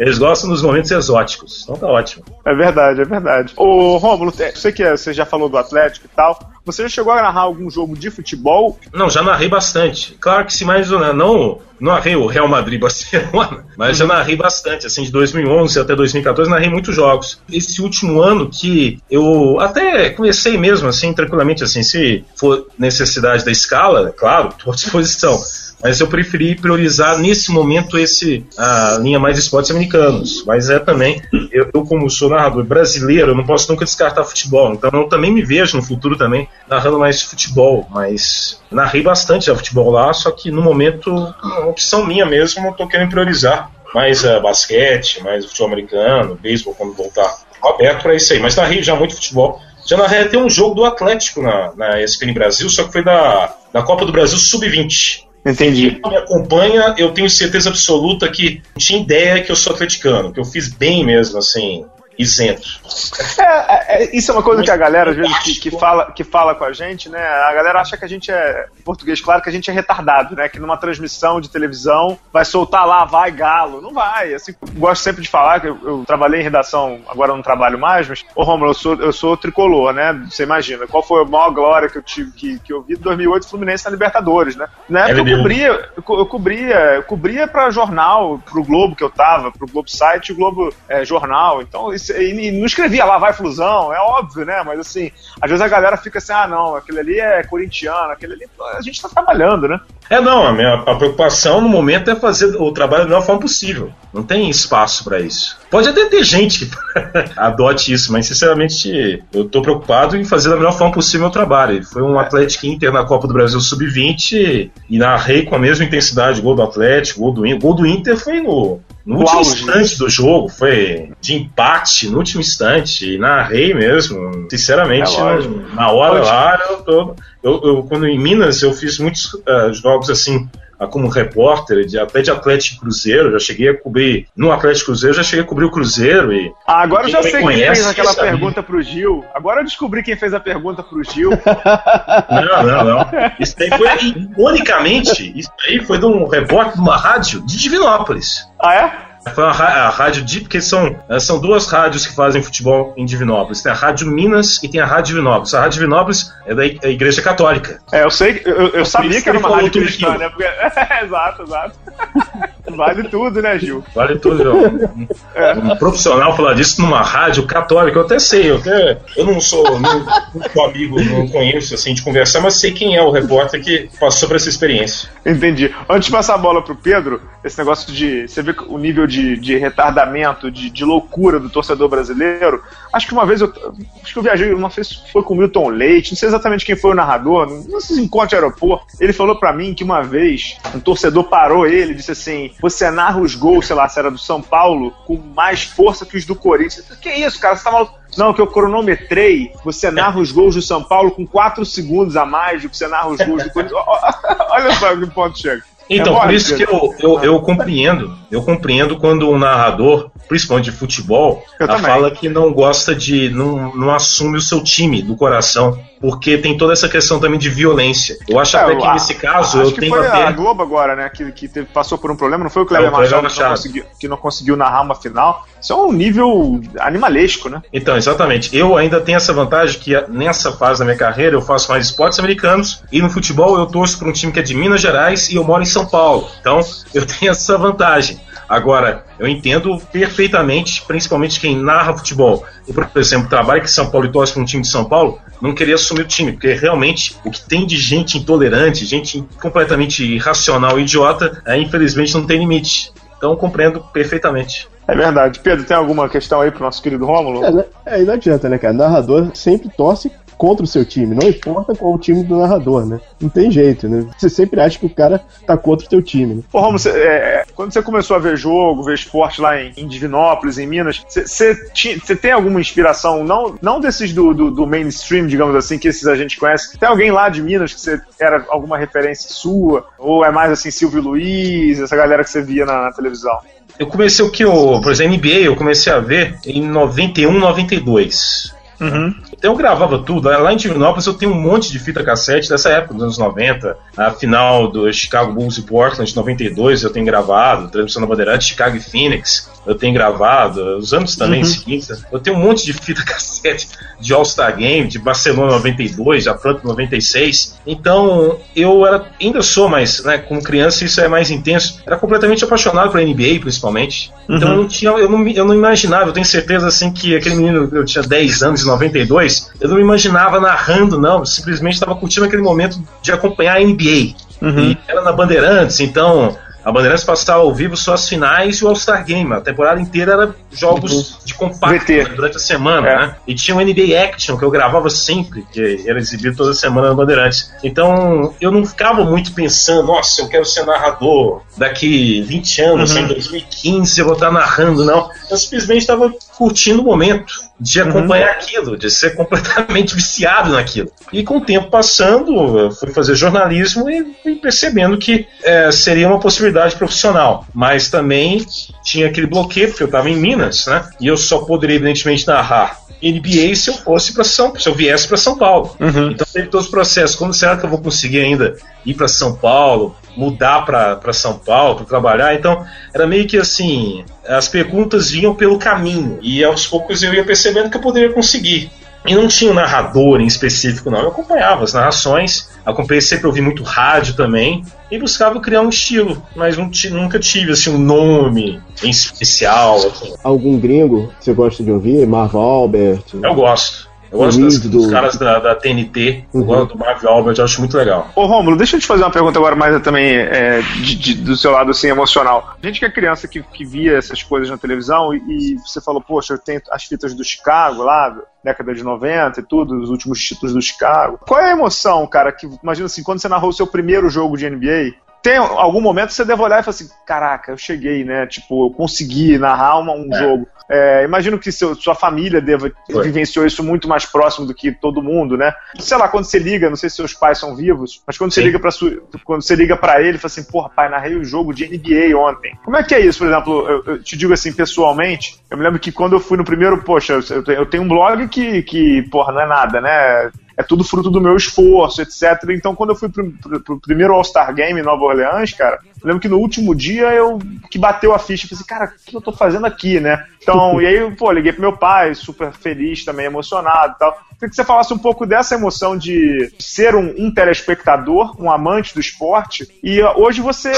Eles gostam dos momentos exóticos. Então tá ótimo. É verdade, é verdade. Ô, Rômulo, sei que você já falou do Atlético e tal. Você já chegou a narrar algum jogo de futebol? Não, já narrei bastante. Claro que se mais não não narrei o Real Madrid Barcelona, mas já narrei bastante, assim, de 2011 até 2014 narrei muitos jogos. Esse último ano que eu até comecei mesmo assim, tranquilamente assim, se for necessidade da escala, claro, estou à disposição. Mas eu preferi priorizar nesse momento esse a linha mais de esportes americanos. Mas é também, eu, eu como sou narrador brasileiro, eu não posso nunca descartar futebol. Então eu também me vejo no futuro também narrando mais futebol. Mas narrei bastante já futebol lá, só que no momento, uma opção minha mesmo, eu tô querendo priorizar mais uh, basquete, mais futebol americano, beisebol quando voltar. Aberto para isso aí. Mas narrei já muito futebol. Já narrei até um jogo do Atlético na, na ESPN Brasil, só que foi da, da Copa do Brasil Sub-20. Entendi. Quem me acompanha, eu tenho certeza absoluta que não tinha ideia que eu sou atleticano, que eu fiz bem mesmo, assim, isento. É, é, é, isso é uma coisa que a galera, às vezes, que, que fala, que fala com a gente, né? A galera acha que a gente é, em português, claro, que a gente é retardado, né? Que numa transmissão de televisão vai soltar lá, vai galo. Não vai. Assim, gosto sempre de falar que eu, eu, trabalhei em redação, agora não trabalho mais, mas, ô Romulo, eu sou, eu sou tricolor, né? Você imagina, qual foi a maior glória que eu tive, que, que eu vi em 2008 Fluminense na Libertadores, né? Na época eu cobria, eu, eu cobria, eu cobria pra jornal, pro Globo que eu tava, pro Globo Site e o Globo é, Jornal. Então, isso e não escrevia lá, vai flusão, é óbvio, né? Mas assim, às vezes a galera fica assim, ah, não, aquele ali é corintiano, aquele ali. A gente tá trabalhando, né? É, não, a minha a preocupação no momento é fazer o trabalho da melhor forma possível. Não tem espaço para isso. Pode até ter gente que adote isso, mas sinceramente eu tô preocupado em fazer da melhor forma possível o trabalho. Foi um Atlético Inter na Copa do Brasil Sub-20 e narrei com a mesma intensidade gol do Atlético, gol do Inter. Gol do Inter foi no, no último auge. instante do jogo, foi de empate no último instante, e narrei mesmo. Sinceramente, é na hora lá, eu, tô, eu, eu, quando em Minas eu fiz muitos uh, jogos assim como repórter, de, até de Atlético Cruzeiro, já cheguei a cobrir, no Atlético Cruzeiro, já cheguei a cobrir o Cruzeiro e... Ah, agora eu já sei quem fez aquela sabe? pergunta pro Gil, agora eu descobri quem fez a pergunta pro Gil. Não, não, não. Isso aí foi, ironicamente, isso aí foi de um repórter de uma rádio de Divinópolis. Ah, é? Foi a, a rádio de, porque são, eh, são duas rádios que fazem futebol em Divinópolis. Tem a Rádio Minas e tem a Rádio Divinópolis. A Rádio Divinópolis é da é Igreja Católica. É, eu sei, eu, eu sabia que era uma rádio cristã, né? Porque... exato, exato. Vale tudo, né, Gil? Vale tudo, Um, é. um profissional falar disso numa rádio católica, eu até sei, eu, até, eu não sou, não amigo, não conheço assim de conversar, mas sei quem é o repórter que passou por essa experiência. Entendi. Antes de passar a bola pro Pedro, esse negócio de. Você vê o nível de, de retardamento, de, de loucura do torcedor brasileiro. Acho que uma vez eu. Acho que eu viajei, uma vez foi com o Milton Leite, não sei exatamente quem foi o narrador, nesses encontros aeroporto. Ele falou para mim que uma vez um torcedor parou ele disse assim: Você narra os gols, sei lá, se era do São Paulo, com mais força que os do Corinthians. Que isso, cara? Você tá maluco? Não, que eu cronometrei. Você narra os gols do São Paulo com 4 segundos a mais do que você narra os gols do Corinthians. Olha só que ponto chega. Então, é por isso que eu, eu, eu, compreendo, eu compreendo quando um narrador, principalmente de futebol, fala que não gosta de. Não, não assume o seu time do coração porque tem toda essa questão também de violência. Eu acho é, até que nesse caso eu tenho foi até... a Globo agora, né, que, que teve, passou por um problema, não foi o Cleber é, Machado, que não, conseguiu, que não conseguiu narrar uma final. Isso é um nível animalesco, né? Então, exatamente. Eu ainda tenho essa vantagem que nessa fase da minha carreira eu faço mais esportes americanos e no futebol eu torço para um time que é de Minas Gerais e eu moro em São Paulo. Então, eu tenho essa vantagem. Agora, eu entendo perfeitamente, principalmente quem narra futebol e, por exemplo, trabalha que São Paulo e torce para um time de São Paulo, não queria assumir o time, porque realmente o que tem de gente intolerante, gente completamente irracional e idiota, é, infelizmente não tem limite. Então compreendo perfeitamente. É verdade. Pedro, tem alguma questão aí pro nosso querido Rômulo? É, né? é, não adianta, né, cara? Narrador sempre torce contra o seu time, não importa qual o time do narrador, né? Não tem jeito, né? Você sempre acha que o cara tá contra o seu time. Né? Pô, Romulo, você, é, quando você começou a ver jogo, ver esporte lá em, em Divinópolis, em Minas, você tem alguma inspiração, não, não desses do, do, do, mainstream, digamos assim, que esses a gente conhece? Tem alguém lá de Minas que você era alguma referência sua? Ou é mais assim, Silvio Luiz, essa galera que você via na, na televisão? Eu comecei o que, eu, por exemplo, NBA, eu comecei a ver em 91, 92. Uhum. Então eu gravava tudo. Lá em Divinópolis eu tenho um monte de fita cassete dessa época, dos anos 90. A final do Chicago Bulls e Portland de 92 eu tenho gravado. Transmissão da Bandeirante, Chicago e Phoenix eu tenho gravado. Os anos também uhum. seguintes. Eu tenho um monte de fita cassete de All-Star Game, de Barcelona 92, de Atlanta 96. Então eu era, ainda sou, mas né, como criança isso é mais intenso. Era completamente apaixonado pela NBA, principalmente. Então uhum. eu não tinha, eu não, eu não imaginava, eu tenho certeza assim que aquele menino, eu tinha 10 anos 92, eu não me imaginava narrando, não. Simplesmente estava curtindo aquele momento de acompanhar a NBA. Uhum. E era na Bandeirantes, então a Bandeirantes passava ao vivo só as finais e o All-Star Game. A temporada inteira era jogos uhum. de compacto né, durante a semana, é. né? E tinha o NBA Action, que eu gravava sempre, que era exibido toda semana na Bandeirantes. Então, eu não ficava muito pensando, nossa, eu quero ser narrador daqui 20 anos, uhum. em 2015 eu vou estar narrando, não. Eu simplesmente estava curtindo o momento de uhum. acompanhar uhum. aquilo, de ser completamente viciado naquilo. E com o tempo passando, eu fui fazer jornalismo e fui percebendo que é, seria uma possibilidade profissional. Mas também tinha aquele bloqueio, porque eu estava em Minas, né? E eu só poderia, evidentemente, narrar NBA se eu fosse para São se eu viesse para São Paulo. Uhum. Então teve todos os processos. Como será que eu vou conseguir ainda ir para São Paulo, mudar para São Paulo para trabalhar? Então era meio que assim, as perguntas vinham pelo caminho e aos poucos eu ia percebendo que eu poderia conseguir. E não tinha um narrador em específico, não. Eu acompanhava as narrações, acompanhei sempre ouvi muito rádio também, e buscava criar um estilo, mas nunca tive assim um nome em especial. Assim. Algum gringo que você gosta de ouvir? Marvel Albert? Eu gosto. Eu gosto das, do... dos caras da, da TNT, uhum. gosto do Marvel Albert, eu acho muito legal. Ô Romulo, deixa eu te fazer uma pergunta agora mais também é, de, de, do seu lado assim, emocional. A gente que é criança que, que via essas coisas na televisão e, e, você falou, poxa, eu tenho as fitas do Chicago lá, década de 90 e tudo, os últimos títulos do Chicago. Qual é a emoção, cara, que imagina assim, quando você narrou o seu primeiro jogo de NBA, tem algum momento que você deve olhar e falar assim, caraca, eu cheguei, né? Tipo, eu consegui narrar uma, um é. jogo. É, imagino que seu, sua família deva Foi. vivenciou isso muito mais próximo do que todo mundo, né? Sei lá, quando você liga, não sei se seus pais são vivos, mas quando Sim. você liga para quando você liga para ele, fala assim, porra, pai, narrei o um jogo de NBA ontem. Como é que é isso, por exemplo? Eu, eu, te digo assim, pessoalmente, eu me lembro que quando eu fui no primeiro, poxa, eu, eu tenho um blog que, que, porra, não é nada, né? É tudo fruto do meu esforço, etc. Então, quando eu fui pro, pro, pro primeiro All-Star Game em Nova Orleans, cara, eu lembro que no último dia eu que bateu a ficha, falei assim, cara, o que eu tô fazendo aqui, né? Então, e aí, pô, liguei pro meu pai, super feliz também, emocionado e tal. Queria que você falasse um pouco dessa emoção de ser um, um telespectador, um amante do esporte, e hoje você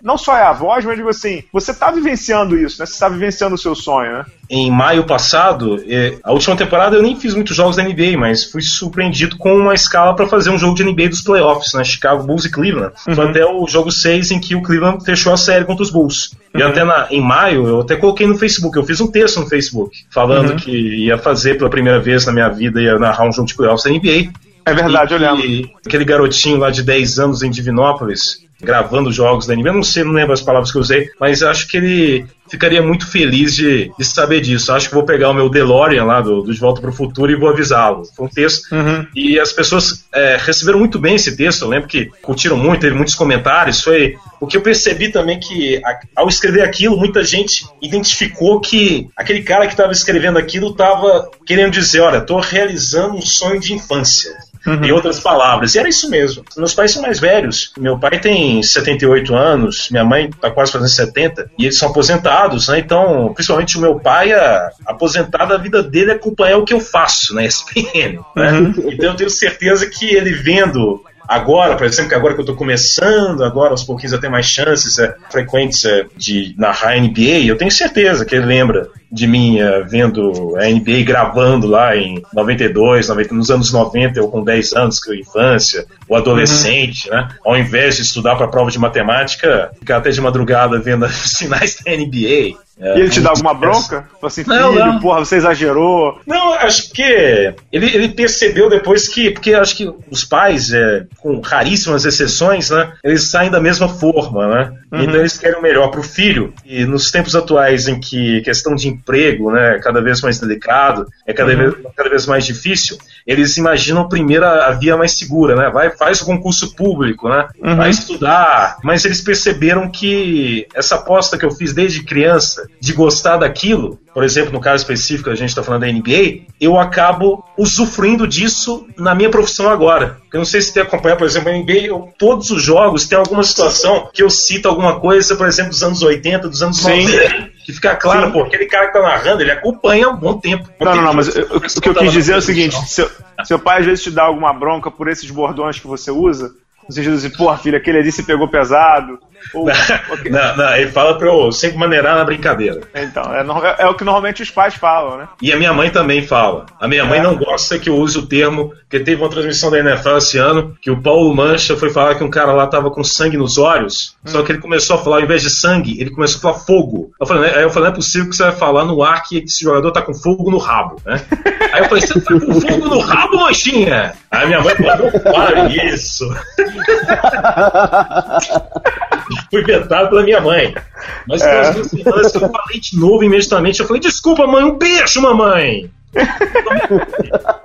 não só é a voz, mas digo assim, você tá vivenciando isso, né? Você tá vivenciando o seu sonho, né? em maio passado, é, a última temporada eu nem fiz muitos jogos da NBA, mas fui surpreendido com uma escala para fazer um jogo de NBA dos playoffs, né? Chicago Bulls e Cleveland. Uhum. Foi até o jogo 6 em que o Cleveland fechou a série contra os Bulls. Uhum. E até na, em maio, eu até coloquei no Facebook, eu fiz um texto no Facebook, falando uhum. que ia fazer pela primeira vez na minha vida, ia narrar um jogo de playoffs da NBA. É verdade, e, eu lembro. Aquele garotinho lá de 10 anos em Divinópolis, gravando jogos da NBA. Eu não sei, não lembro as palavras que eu usei, mas acho que ele ficaria muito feliz de, de saber disso. Acho que vou pegar o meu DeLorean lá do, do De Volta para o Futuro e vou avisá-lo. Foi um texto uhum. e as pessoas é, receberam muito bem esse texto. Eu lembro que curtiram muito, teve muitos comentários. Foi o que eu percebi também que ao escrever aquilo, muita gente identificou que aquele cara que estava escrevendo aquilo estava querendo dizer, olha, estou realizando um sonho de infância. Uhum. Em outras palavras. E era isso mesmo. Meus pais são mais velhos. Meu pai tem 78 anos, minha mãe está quase fazendo 70, e eles são aposentados, né? Então, principalmente o meu pai, a, aposentado, a vida dele é acompanhar o que eu faço na SPN. Né? Uhum. Então eu tenho certeza que ele vendo Agora, por exemplo, que agora que eu estou começando, agora aos pouquinhos eu tenho mais chances, é, frequência de narrar NBA, eu tenho certeza que ele lembra de mim vendo a NBA gravando lá em 92, 90, nos anos 90, eu com 10 anos, que é infância, o adolescente, uhum. né? Ao invés de estudar para prova de matemática, ficar até de madrugada vendo os sinais da NBA. É, e ele te dá alguma bronca? Assim, não, filho, não. porra, você exagerou. Não, acho que ele, ele percebeu depois que, porque acho que os pais, é, com raríssimas exceções, né, eles saem da mesma forma, né? Uhum. Então eles querem o melhor para o filho. E nos tempos atuais em que questão de emprego, né, é cada vez mais delicado, é cada, uhum. vez, cada vez mais difícil, eles imaginam primeiro a, via mais segura, né? Vai, faz o concurso público, né? Uhum. Vai estudar. Mas eles perceberam que essa aposta que eu fiz desde criança de gostar daquilo, por exemplo, no caso específico, a gente está falando da NBA, eu acabo usufruindo disso na minha profissão agora. Eu não sei se você acompanhar, por exemplo, a NBA, eu, todos os jogos tem alguma situação que eu cito alguma coisa, por exemplo, dos anos 80, dos anos Sim. 90. Que fica claro, Sim. pô, aquele cara que tá narrando, ele acompanha há um bom tempo. Não, não, não, mas eu, o que eu quis dizer é o seguinte: seu, seu pai às vezes te dá alguma bronca por esses bordões que você usa, no sentido de, porra, filho, aquele ali se pegou pesado, ou, não, não, ele fala pra eu sempre maneirar na brincadeira. Então, é, é, o que normalmente os pais falam, né? E a minha mãe também fala. A minha mãe é. não gosta que eu use o termo, porque teve uma transmissão da NFL esse ano, que o Paulo Mancha foi falar que um cara lá tava com sangue nos olhos, hum. só que ele começou a falar, ao invés de sangue, ele começou a falar fogo. Eu falei, aí eu falei, não é possível que você vai falar no ar que esse jogador tá com fogo no rabo, né? aí eu falei, você tá com fogo no rabo, manchinha? Aí minha mãe falou, para isso. Fui vetado pela minha mãe. Mas é. duas semanas eu falei de novo imediatamente. Eu falei, desculpa, mãe, um beijo, mamãe.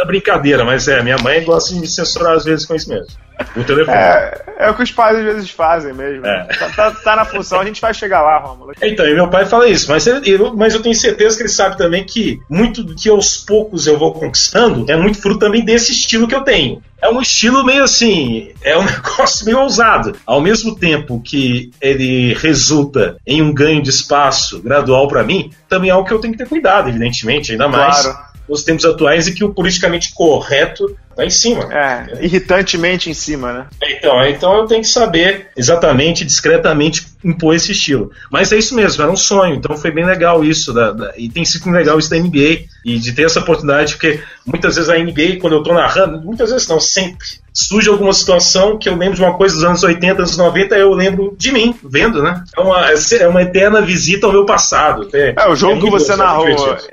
da brincadeira, mas é, minha mãe gosta de me censurar às vezes com isso mesmo. O telefone. É, é o que os pais às vezes fazem mesmo. É. Tá, tá, tá, na função, a gente vai chegar lá, Romulo. Então, e meu pai fala isso, mas eu, mas eu tenho certeza que ele sabe também que muito do que aos poucos eu vou conquistando é muito fruto também desse estilo que eu tenho. É um estilo meio assim, é um negócio meio ousado. Ao mesmo tempo que ele resulta em um ganho de espaço gradual para mim, também é algo que eu tenho que ter cuidado, evidentemente, ainda mais. Claro nos tempos atuais e que o politicamente correto tá em cima. É, irritantemente em cima, né? Então, então eu tenho que saber exatamente, discretamente impor esse estilo. Mas é isso mesmo, era um sonho, então foi bem legal isso, da, da, e tem sido legal isso da NBA, e de ter essa oportunidade, porque muitas vezes a NBA, quando eu tô narrando, muitas vezes não, sempre, surge alguma situação que eu lembro de uma coisa dos anos 80, anos 90, eu lembro de mim, vendo, né? É uma, é uma eterna visita ao meu passado. É, é o jogo é que você narrou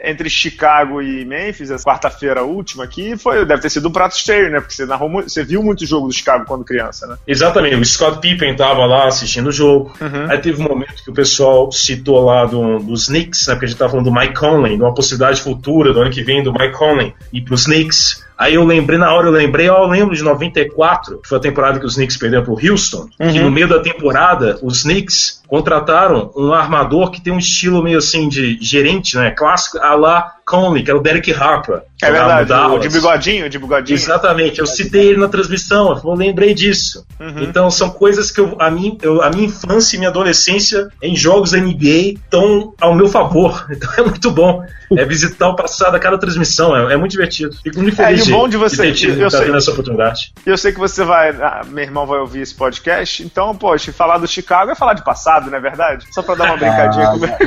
entre Chicago e Memphis, essa quarta-feira última aqui, foi, deve ter sido um prato cheio, né? Porque você narrou você viu muito jogo do Chicago quando criança, né? Exatamente, o Scott Pippen tava lá assistindo o jogo. Uhum. Aí teve um momento que o pessoal citou lá do, dos Knicks, né? Porque a gente tava falando do Mike Conley, de uma possibilidade futura do ano que vem do Mike Conley ir pros Knicks. Aí eu lembrei, na hora eu lembrei, ó, eu lembro de 94, que foi a temporada que os Knicks perderam pro Houston, uhum. que no meio da temporada os Knicks contrataram um armador que tem um estilo meio assim de gerente, né, clássico, a lá Conley, que era o Derek Harper. É verdade, o de bigodinho, de bigodinho. Exatamente, eu citei ele na transmissão, eu lembrei disso. Uhum. Então são coisas que eu, a, mim, eu, a minha infância e minha adolescência em jogos NBA estão ao meu favor. Então é muito bom. É visitar o passado a cada transmissão, é, é muito divertido. Fico muito feliz. É, e o bom de você de ter, eu, sei, essa oportunidade. Eu sei que você vai, ah, meu irmão vai ouvir esse podcast, então, poxa, falar do Chicago é falar de passado, não é verdade? Só pra dar uma brincadinha comigo.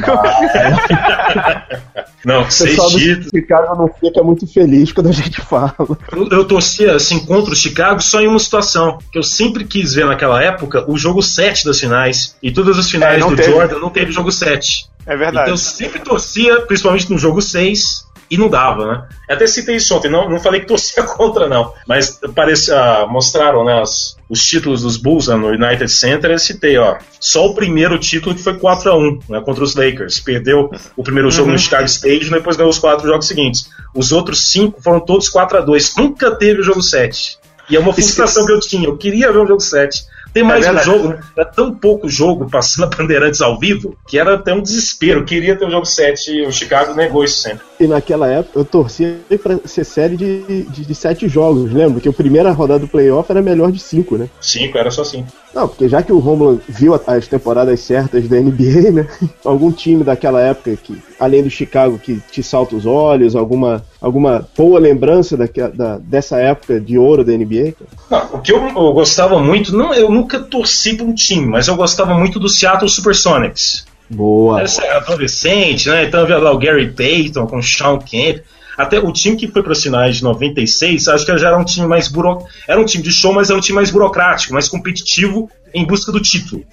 não, seis títulos. Chicago não fica muito feliz quando a gente fala. Eu, eu torcia assim contra o Chicago só em uma situação, que eu sempre quis ver naquela época o jogo 7 das finais. E todas as finais é, do teve. Jordan não teve jogo 7. É verdade. Então eu sempre torcia, principalmente no jogo 6, e não dava, né? Eu até citei isso ontem, não, não falei que torcia contra, não, mas parece, ah, mostraram né, as, os títulos dos Bulls né, no United Center, eu citei, ó, só o primeiro título que foi 4 a 1 né, contra os Lakers, perdeu o primeiro jogo uhum. no Chicago Stadium e depois ganhou os quatro jogos seguintes. Os outros cinco foram todos 4 a 2 nunca teve o jogo 7. E é uma frustração que eu tinha, eu queria ver o jogo 7. Tem mais é um jogo, né? Era tão pouco jogo passando a Bandeirantes ao vivo que era até um desespero. Queria ter o jogo 7 e o Chicago negou isso sempre. E naquela época eu torcia pra ser série de, de, de sete jogos, lembra? Que a primeira rodada do playoff era melhor de cinco, né? Cinco, era só cinco. Não, porque já que o Romulo viu as temporadas certas da NBA, né? Algum time daquela época que, além do Chicago, que te salta os olhos, alguma, alguma boa lembrança da, da dessa época de ouro da NBA? Não, o que eu, eu, gostava muito, não, eu nunca torci para um time, mas eu gostava muito do Seattle Supersonics. Boa. Essa é adolescente, né? Então havia lá o Gary Payton com o Sean Kemp. Até o time que foi para as finais de 96, acho que já era um time mais buro... era um time de show, mas era um time mais burocrático, mais competitivo em busca do título.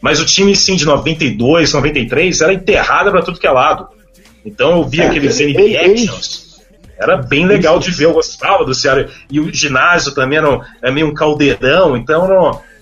Mas o time sim de 92, 93 era enterrada para tudo que é lado. Então eu via é, aqueles NBA Actions. Era bem legal de ver, eu gostava do Ceará. E o ginásio também era, um, era meio um caldeirão, então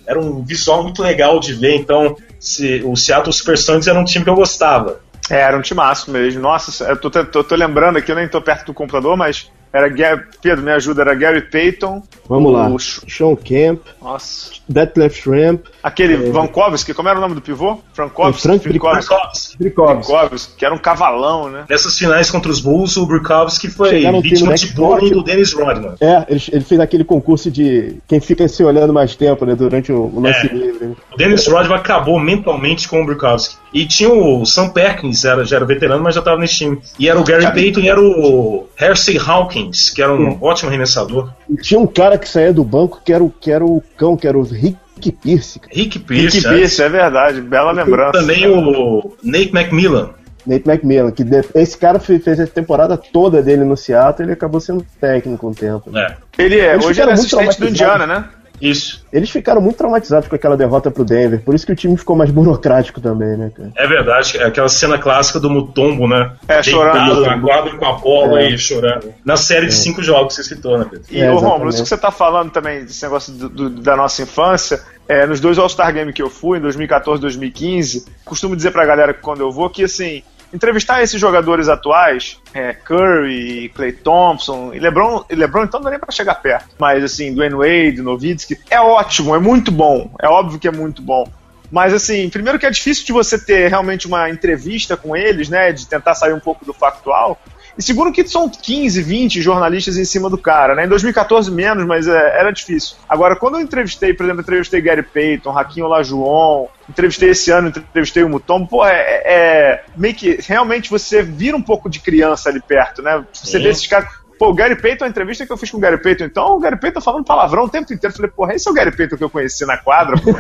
era um, visual muito legal de ver. Então se, o Seattle Supersonics era um time que eu gostava. É, era um timaço mesmo. Nossa, eu tô, tô, tô lembrando aqui, eu nem tô perto do computador, mas era Gary, Pedro, me ajuda, era Gary Payton. Vamos lá. Sean Kemp. Nossa. Detlef Shrimp. Aquele é... Vankovski, como era o nome do pivô? Frankovski? Frank Brikovski. Brikovski, que era um cavalão, né? Nessas finais contra os Bulls, o Brikovski foi vítima de bullying do Dennis Rodman. É, ele, ele, fez aquele concurso de quem fica se olhando mais tempo, né, durante o, o lance é. livre. O Dennis Rodman acabou mentalmente com o Brikovski. E tinha o Sam Perkins, era, já era veterano, mas já estava nesse time. E era o Gary Payton e era o Hersey Hawkins, que era um ótimo arremessador. E tinha um cara que saía do banco que era o, que era o cão, que era o Rick Pierce. Rick Pierce, Rick é. Pierce, é verdade, bela lembrança. Também o Nate McMillan. Nate McMillan, que esse cara fez a temporada toda dele no Seattle e ele acabou sendo técnico o tempo. É. Ele é, hoje ele é assistente do Indiana, né? Isso. Eles ficaram muito traumatizados com aquela derrota pro Denver, por isso que o time ficou mais burocrático também, né, cara? É verdade, é aquela cena clássica do Mutombo, né? É, chorando. Na quadra com a bola é. e chorando. Na série de é. cinco jogos que você citou, né, Pedro? E, é, ô Romulo, isso que você tá falando também, desse negócio do, do, da nossa infância, é, nos dois All-Star Games que eu fui, em 2014 e 2015, costumo dizer pra galera que quando eu vou que, assim, entrevistar esses jogadores atuais, é, Curry, Clay Thompson e LeBron, LeBron então não dá nem para chegar perto, mas assim, Dwayne Wade, Nowitzki, é ótimo, é muito bom, é óbvio que é muito bom. Mas assim, primeiro que é difícil de você ter realmente uma entrevista com eles, né, de tentar sair um pouco do factual. E segundo que são 15, 20 jornalistas em cima do cara, né? Em 2014 menos, mas é, era difícil. Agora, quando eu entrevistei, por exemplo, entrevistei Gary Payton, Raquinho Olajuwon, entrevistei esse ano, entrevistei o Mutombo, pô, é, é, meio que realmente você vira um pouco de criança ali perto, né? Você Sim. vê esses caras. Pô, o Gary Payton, a entrevista que eu fiz com o Gary Payton, então, o Gary Payton falando palavrão o tempo inteiro. Eu falei, porra, esse é o Gary Payton que eu conheci na quadra, pô.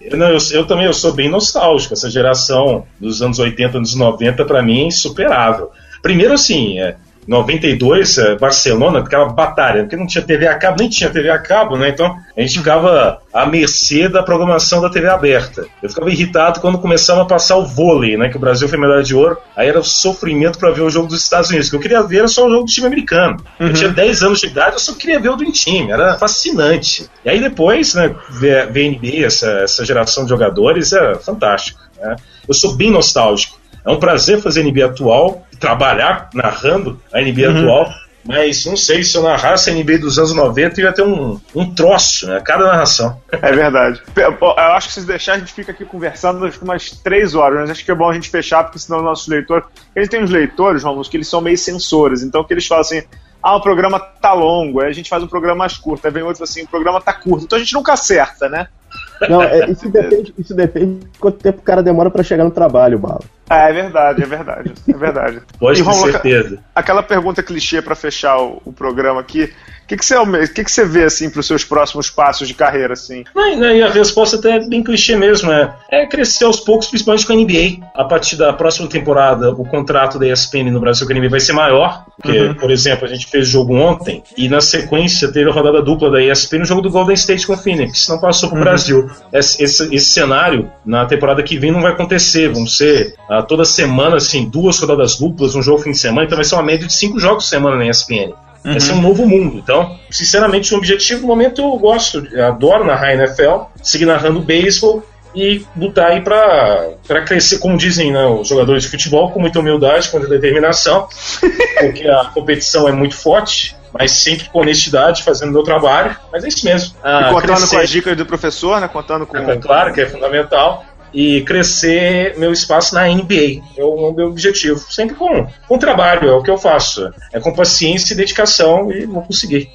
Eu, não, eu, eu também eu sou bem nostálgico. Essa geração dos anos 80, anos 90, pra mim é insuperável. Primeiro, assim, é, 92, é, Barcelona, aquela batalha, porque não tinha TV a cabo, nem tinha TV a cabo, né? Então a gente ficava à mercê da programação da TV aberta. Eu ficava irritado quando começava a passar o vôlei, né? Que o Brasil foi medalha de ouro. Aí era sofrimento para ver o jogo dos Estados Unidos. O que eu queria ver era só o jogo do time americano. Eu tinha 10 anos de idade, eu só queria ver o do time. Era fascinante. E aí depois, né, ver, ver a NBA, essa, essa geração de jogadores, é fantástico. Né? Eu sou bem nostálgico. É um prazer fazer NBA atual, trabalhar narrando a NBA atual, mas não sei se eu narrasse a NBA dos anos 90 ia ter um, um troço, né? Cada narração. É verdade. Eu acho que se deixar, a gente fica aqui conversando umas três horas, mas acho que é bom a gente fechar, porque senão o nosso leitor. Ele tem uns leitores, Romulo, que eles são meio censores, então que eles falam assim. Ah, o programa tá longo, aí a gente faz um programa mais curto. Aí vem outro assim, o programa tá curto. Então a gente nunca acerta, né? Não, é, isso, depende, isso depende de quanto tempo o cara demora pra chegar no trabalho, Bala. É, é verdade, é verdade. É verdade. Pode ter certeza. Aquela pergunta clichê pra fechar o, o programa aqui. O que, que, você, o que, que você vê assim pros seus próximos passos de carreira, assim? Não, e- não, e a resposta até é bem clichê mesmo, é, é crescer aos poucos, principalmente com a NBA. A partir da próxima temporada, o contrato da ESPN no Brasil com a NBA vai ser maior, porque, por exemplo, a gente fez jogo ontem, e na sequência teve a rodada dupla da ESPN no jogo do Golden State com o Phoenix, não passou pro Brasil. Esse, esse- esse cenário, na temporada que vem, não vai acontecer, vão ser ah, toda semana, assim, duas rodadas duplas, um jogo fim de semana, então vai ser uma média de cinco jogos por semana na ESPN. Vai ser um novo mundo. Então, sinceramente, o objetivo no momento eu gosto, eu adoro narrar NFL, seguir narrando beisebol e lutar aí pra, pra crescer, como dizem né, os jogadores de futebol, com muita humildade, com muita determinação, porque a competição é muito forte, mas sempre com honestidade, fazendo o meu trabalho. Mas é isso mesmo. Ah, E contando crescer- com as dicas do professor, né? Contando com. é claro que é fundamental. E crescer meu espaço na NBA. É o meu objetivo. Sempre com, com trabalho, é o que eu faço. É com paciência e dedicação e vou conseguir.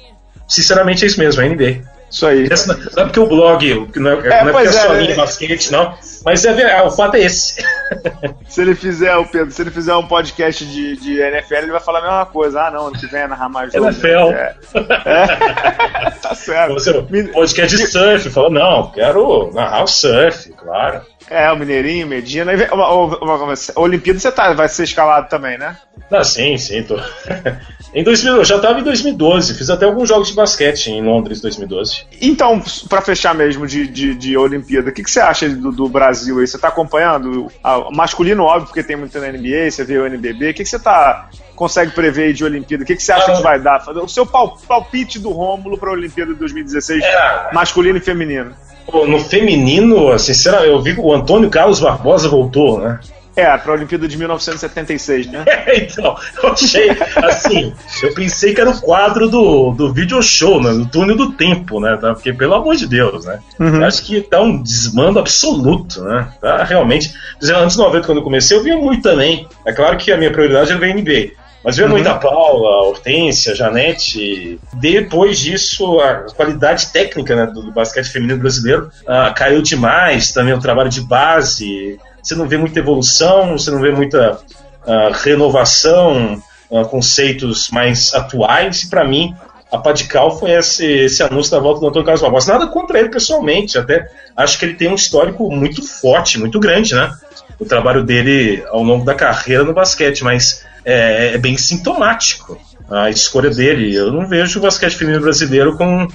Sinceramente é isso mesmo, é NBA. Isso aí. Não é porque o blog não é, não é porque é só é, linha é. basquete, não. Mas é, ah, o fato é esse. Se ele fizer, o Pedro, se ele fizer um podcast de, de NFL, ele vai falar a mesma coisa. Ah, não, ano que vem é narrar mais jogo. NFL. É. É. tá certo. Você, podcast de surf. Fala, não, quero narrar o surf, claro. É, o Mineirinho, Medina. uma- uma- uma- uma- A Olimpíada você tá, vai ser escalado também, né? Ah, sim, sim. Tô... em 2000, eu já estava em 2012. Fiz até alguns jogos de basquete em Londres, 2012. Então, pra fechar mesmo de, de, de Olimpíada, o que, que você acha do, do Brasil aí? Você tá acompanhando? Ah, masculino, óbvio, porque tem muito na NBA, você vê o NBB. O que, que você tá consegue prever aí de Olimpíada? O que, que você acha Ah, que vai dar? O seu pal- palpite do Rômulo pra Olimpíada de 2016, É. masculino e feminino. Pô, No feminino, sinceramente, eu vi que o Antônio Carlos Barbosa voltou, né? É, pra Olimpíada de 1976, né? então, eu achei, assim, eu pensei que era o quadro do, do video show, né? Do túnel do tempo, né? Tá? Porque, pelo amor de Deus, né? Eu acho que tá um desmando absoluto, né? Tá realmente. Antes de 90, quando eu comecei, eu via muito também. É claro que a minha prioridade era ver NBA. Mas via muita Paula, Hortência, Janete. Depois disso, a qualidade técnica né, do, do basquete feminino brasileiro ah, caiu demais. Também o trabalho de base. Você não vê muita evolução, você não vê muita ah, renovação, ah, conceitos mais atuais. E para mim, a Padical foi esse, esse anúncio da volta do Antônio Carlos Barbosa. Nada contra ele pessoalmente, até acho que ele tem um histórico muito forte, muito grande, né? O trabalho dele ao longo da carreira no basquete, mas é, é bem sintomático a escolha dele. Eu não vejo o basquete feminino brasileiro com,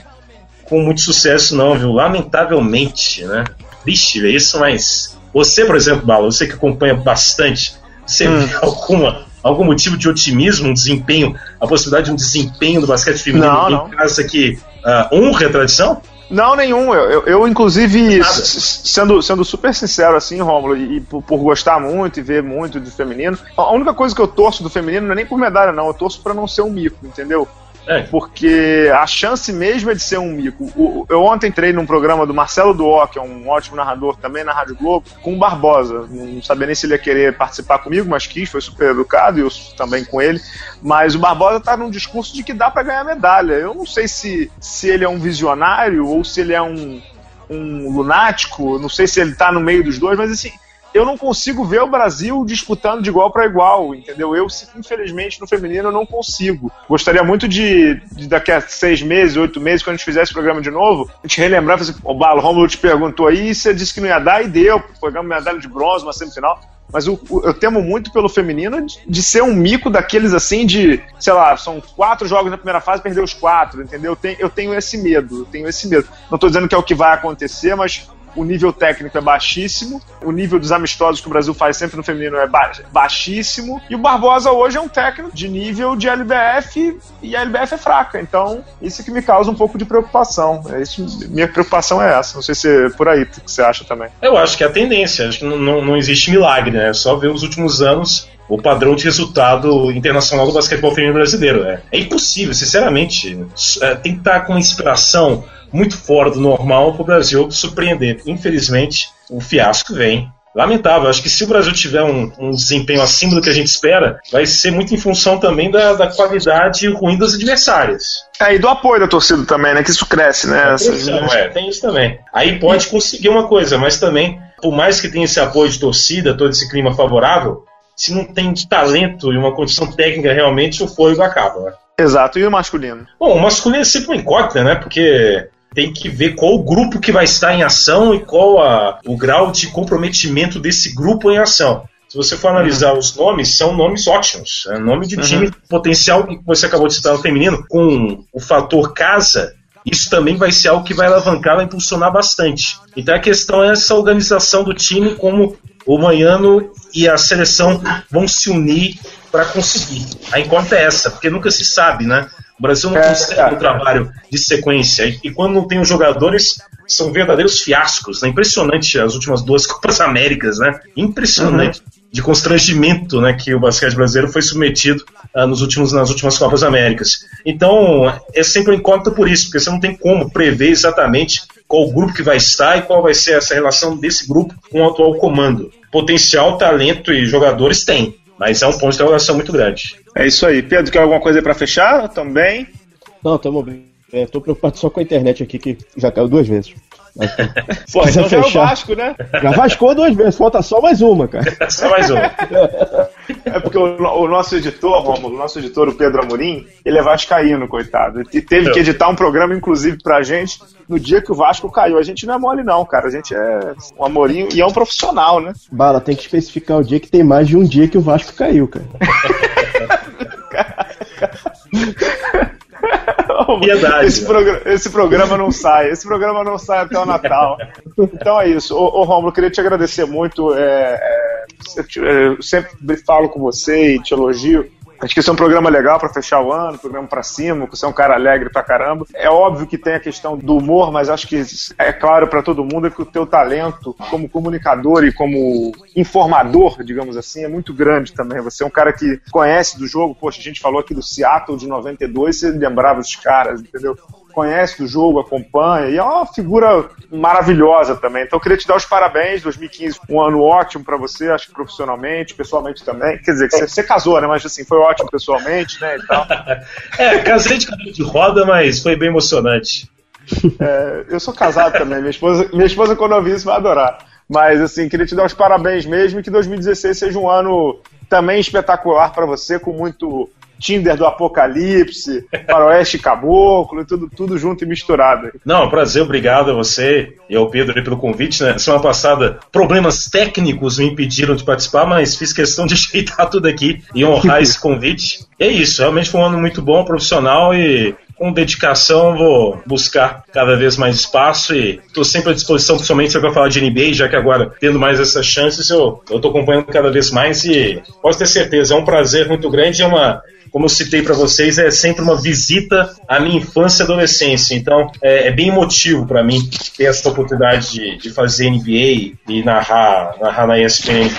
com muito sucesso, não, viu? Lamentavelmente, né? Triste ver isso, mas você, por exemplo, Bala, você que acompanha bastante, você vê alguma, algum motivo de otimismo, um desempenho, a possibilidade de um desempenho do basquete feminino Não, em não. casa que ah, honre a tradição? Não, nenhum. Eu, eu, eu, inclusive, sendo, sendo super sincero assim, Rômulo, e, e por, por gostar muito e ver muito do feminino, a única coisa que eu torço do feminino não é nem por medalha, não. Eu torço pra não ser um mico, entendeu? É. Porque a chance mesmo é de ser um mico. Eu ontem entrei num programa do Marcelo Duó, que é um ótimo narrador também na Rádio Globo, com o Barbosa. Não sabia nem se ele ia querer participar comigo, mas quis, foi super educado, e eu também com ele. Mas o Barbosa tá num discurso de que dá para ganhar medalha. Eu não sei se, se ele é um visionário ou se ele é um, um lunático, não sei se ele tá no meio dos dois, mas assim, eu não consigo ver o Brasil disputando de igual para igual, entendeu? Eu, infelizmente, no feminino eu não consigo. Gostaria muito de, de daqui a seis meses, oito meses, quando a gente fizesse o programa de novo, a gente relembrar, assim, o Balo Romulo te perguntou aí, você disse que não ia dar e deu, programa medalha de bronze, uma semifinal. Mas eu, eu temo muito pelo feminino de, de, ser um mico daqueles assim de, sei lá, são quatro jogos na primeira fase, perder os quatro, entendeu? Eu tenho, eu tenho esse medo, eu tenho esse medo. Não estou dizendo que é o que vai acontecer, mas o nível técnico é baixíssimo, o nível dos amistosos que o Brasil faz sempre no feminino é ba baixíssimo, e o Barbosa hoje é um técnico de nível de LBF e a LBF é fraca. Então, isso que me causa um pouco de preocupação. É isso, minha preocupação é essa. Não sei se é por aí que você acha também. Eu acho que é a tendência. Acho que não, não, não existe milagre, né? É só ver os últimos anos o padrão de resultado internacional do basquetebol feminino brasileiro. É, é impossível, sinceramente. É, tem que estar com inspiração muito fora do normal para o Brasil surpreender. Infelizmente, o fiasco vem. Lamentável, acho que se o Brasil tiver um, um, desempenho acima do que a gente espera, vai ser muito em função também da, da qualidade ruim dos adversários. É, e do apoio da torcida também, né? Que isso cresce, né? Pressão, é, tem isso também. Aí pode conseguir uma coisa, mas também, por mais que tenha esse apoio de torcida, todo esse clima favorável, se não tem de talento e uma condição técnica realmente, o fôlego acaba. Né? Exato, e o masculino? Bom, o masculino é sempre uma incógnita, né? Porque tem que ver qual o grupo que vai estar em ação e qual a, o grau de comprometimento desse grupo em ação. Se você for analisar uhum. os nomes, são nomes ótimos. É nome de time uhum. potencial que você acabou de citar no feminino, com o fator casa, isso também vai ser algo que vai alavancar, vai impulsionar bastante. Então a questão é essa organização do time, como o Manhano e a seleção vão se unir para conseguir. A incógnita é essa, porque nunca se sabe, né? O Brasil não é, consegue um trabalho de sequência. E, quando não tem os jogadores, são verdadeiros fiascos. Né? Impressionante as últimas duas Copas Américas, né? Impressionante. Uhum. De constrangimento né, que o basquete brasileiro foi submetido uh, nos últimos, nas últimas Copas Américas. Então, é sempre um incógnita por isso, porque você não tem como prever exatamente qual grupo que vai estar e qual vai ser essa relação desse grupo com o atual comando. Potencial, talento e jogadores tem, mas é um ponto de interrogação muito grande. É isso aí. Pedro, quer alguma coisa para fechar também? Não, estamos bem. Estou é, preocupado só com a internet aqui, que já caiu duas vezes. Pô, então já é o Vasco, né? Já Vascou duas vezes, falta só mais uma, cara. só mais uma. É porque o, o, nosso editor, Romulo, o nosso editor, o Pedro Amorim, ele é vascaíno, coitado. E teve que editar um programa, inclusive, pra gente no dia que o Vasco caiu. A gente não é mole, não, cara. A gente é um amorinho e é um profissional, né? Bala, tem que especificar o dia que tem mais de um dia que o Vasco caiu, cara. Piedade, esse, programa, esse, programa não sai, esse programa não sai até o Natal. Então é isso. Ô, ô Romulo, queria te agradecer muito. É, é, eu sempre falo com você e te elogio Acho que esse é um programa legal para fechar o ano, programa para cima, você é um cara alegre pra caramba. É óbvio que tem a questão do humor, mas acho que é claro para todo mundo que o teu talento como comunicador e como informador, digamos assim, é muito grande também. Você é um cara que conhece do jogo. Poxa, a gente falou aqui do Seattle de 92, você lembrava os caras, entendeu? Conhece do jogo, acompanha, e é uma figura maravilhosa também. Então eu queria te dar os parabéns, 2015, um ano ótimo para você, acho que profissionalmente, pessoalmente também. Quer dizer, você, você, casou, né? Mas assim, foi ótimo pessoalmente, né? E tal. é, casei de cabelo de roda, mas foi bem emocionante. É, eu sou casado também, minha esposa, minha esposa quando ouvir isso vai adorar. Mas assim, queria te dar os parabéns mesmo e que 2016 seja um ano também espetacular para você, com muito Tinder do Apocalipse, Faroeste Caboclo, tudo, tudo junto e misturado. Não, prazer, obrigado a você e ao Pedro pelo convite. Né? Semana passada, problemas técnicos me impediram de participar, mas fiz questão de ajeitar tudo aqui e honrar esse convite. E é isso, realmente foi um ano muito bom, profissional e com dedicação vou buscar cada vez mais espaço e estou sempre à disposição, principalmente para falar de NBA, já que agora, tendo mais essas chances, eu estou acompanhando cada vez mais e pode ter certeza, é um prazer muito grande, é uma como eu citei para vocês, é sempre uma visita à minha infância e adolescência. Então, é, é bem emotivo para mim ter essa oportunidade de, de fazer NBA e narrar, narrar na ESPN.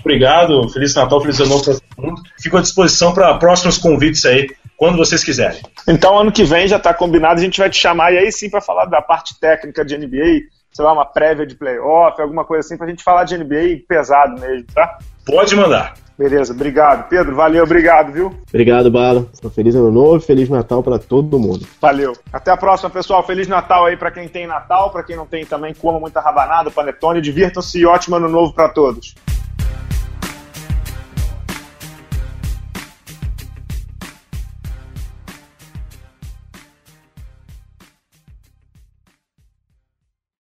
Obrigado, Feliz Natal, Feliz Ano Novo para todo mundo. Fico à disposição para próximos convites aí quando vocês quiserem. Então, ano que vem já está combinado, a gente vai te chamar e aí sim para falar da parte técnica de NBA, sei lá, uma prévia de playoff, alguma coisa assim, para a gente falar de NBA pesado mesmo, tá? Pode mandar. Beleza, obrigado. Pedro, valeu, obrigado, viu? Obrigado, Bala. Feliz Ano Novo e Feliz Natal para todo mundo. Valeu. Até a próxima, pessoal. Feliz Natal aí para quem tem Natal, para quem não tem também, coma muita rabanada, panetone, divirtam-se e ótimo Ano Novo para todos.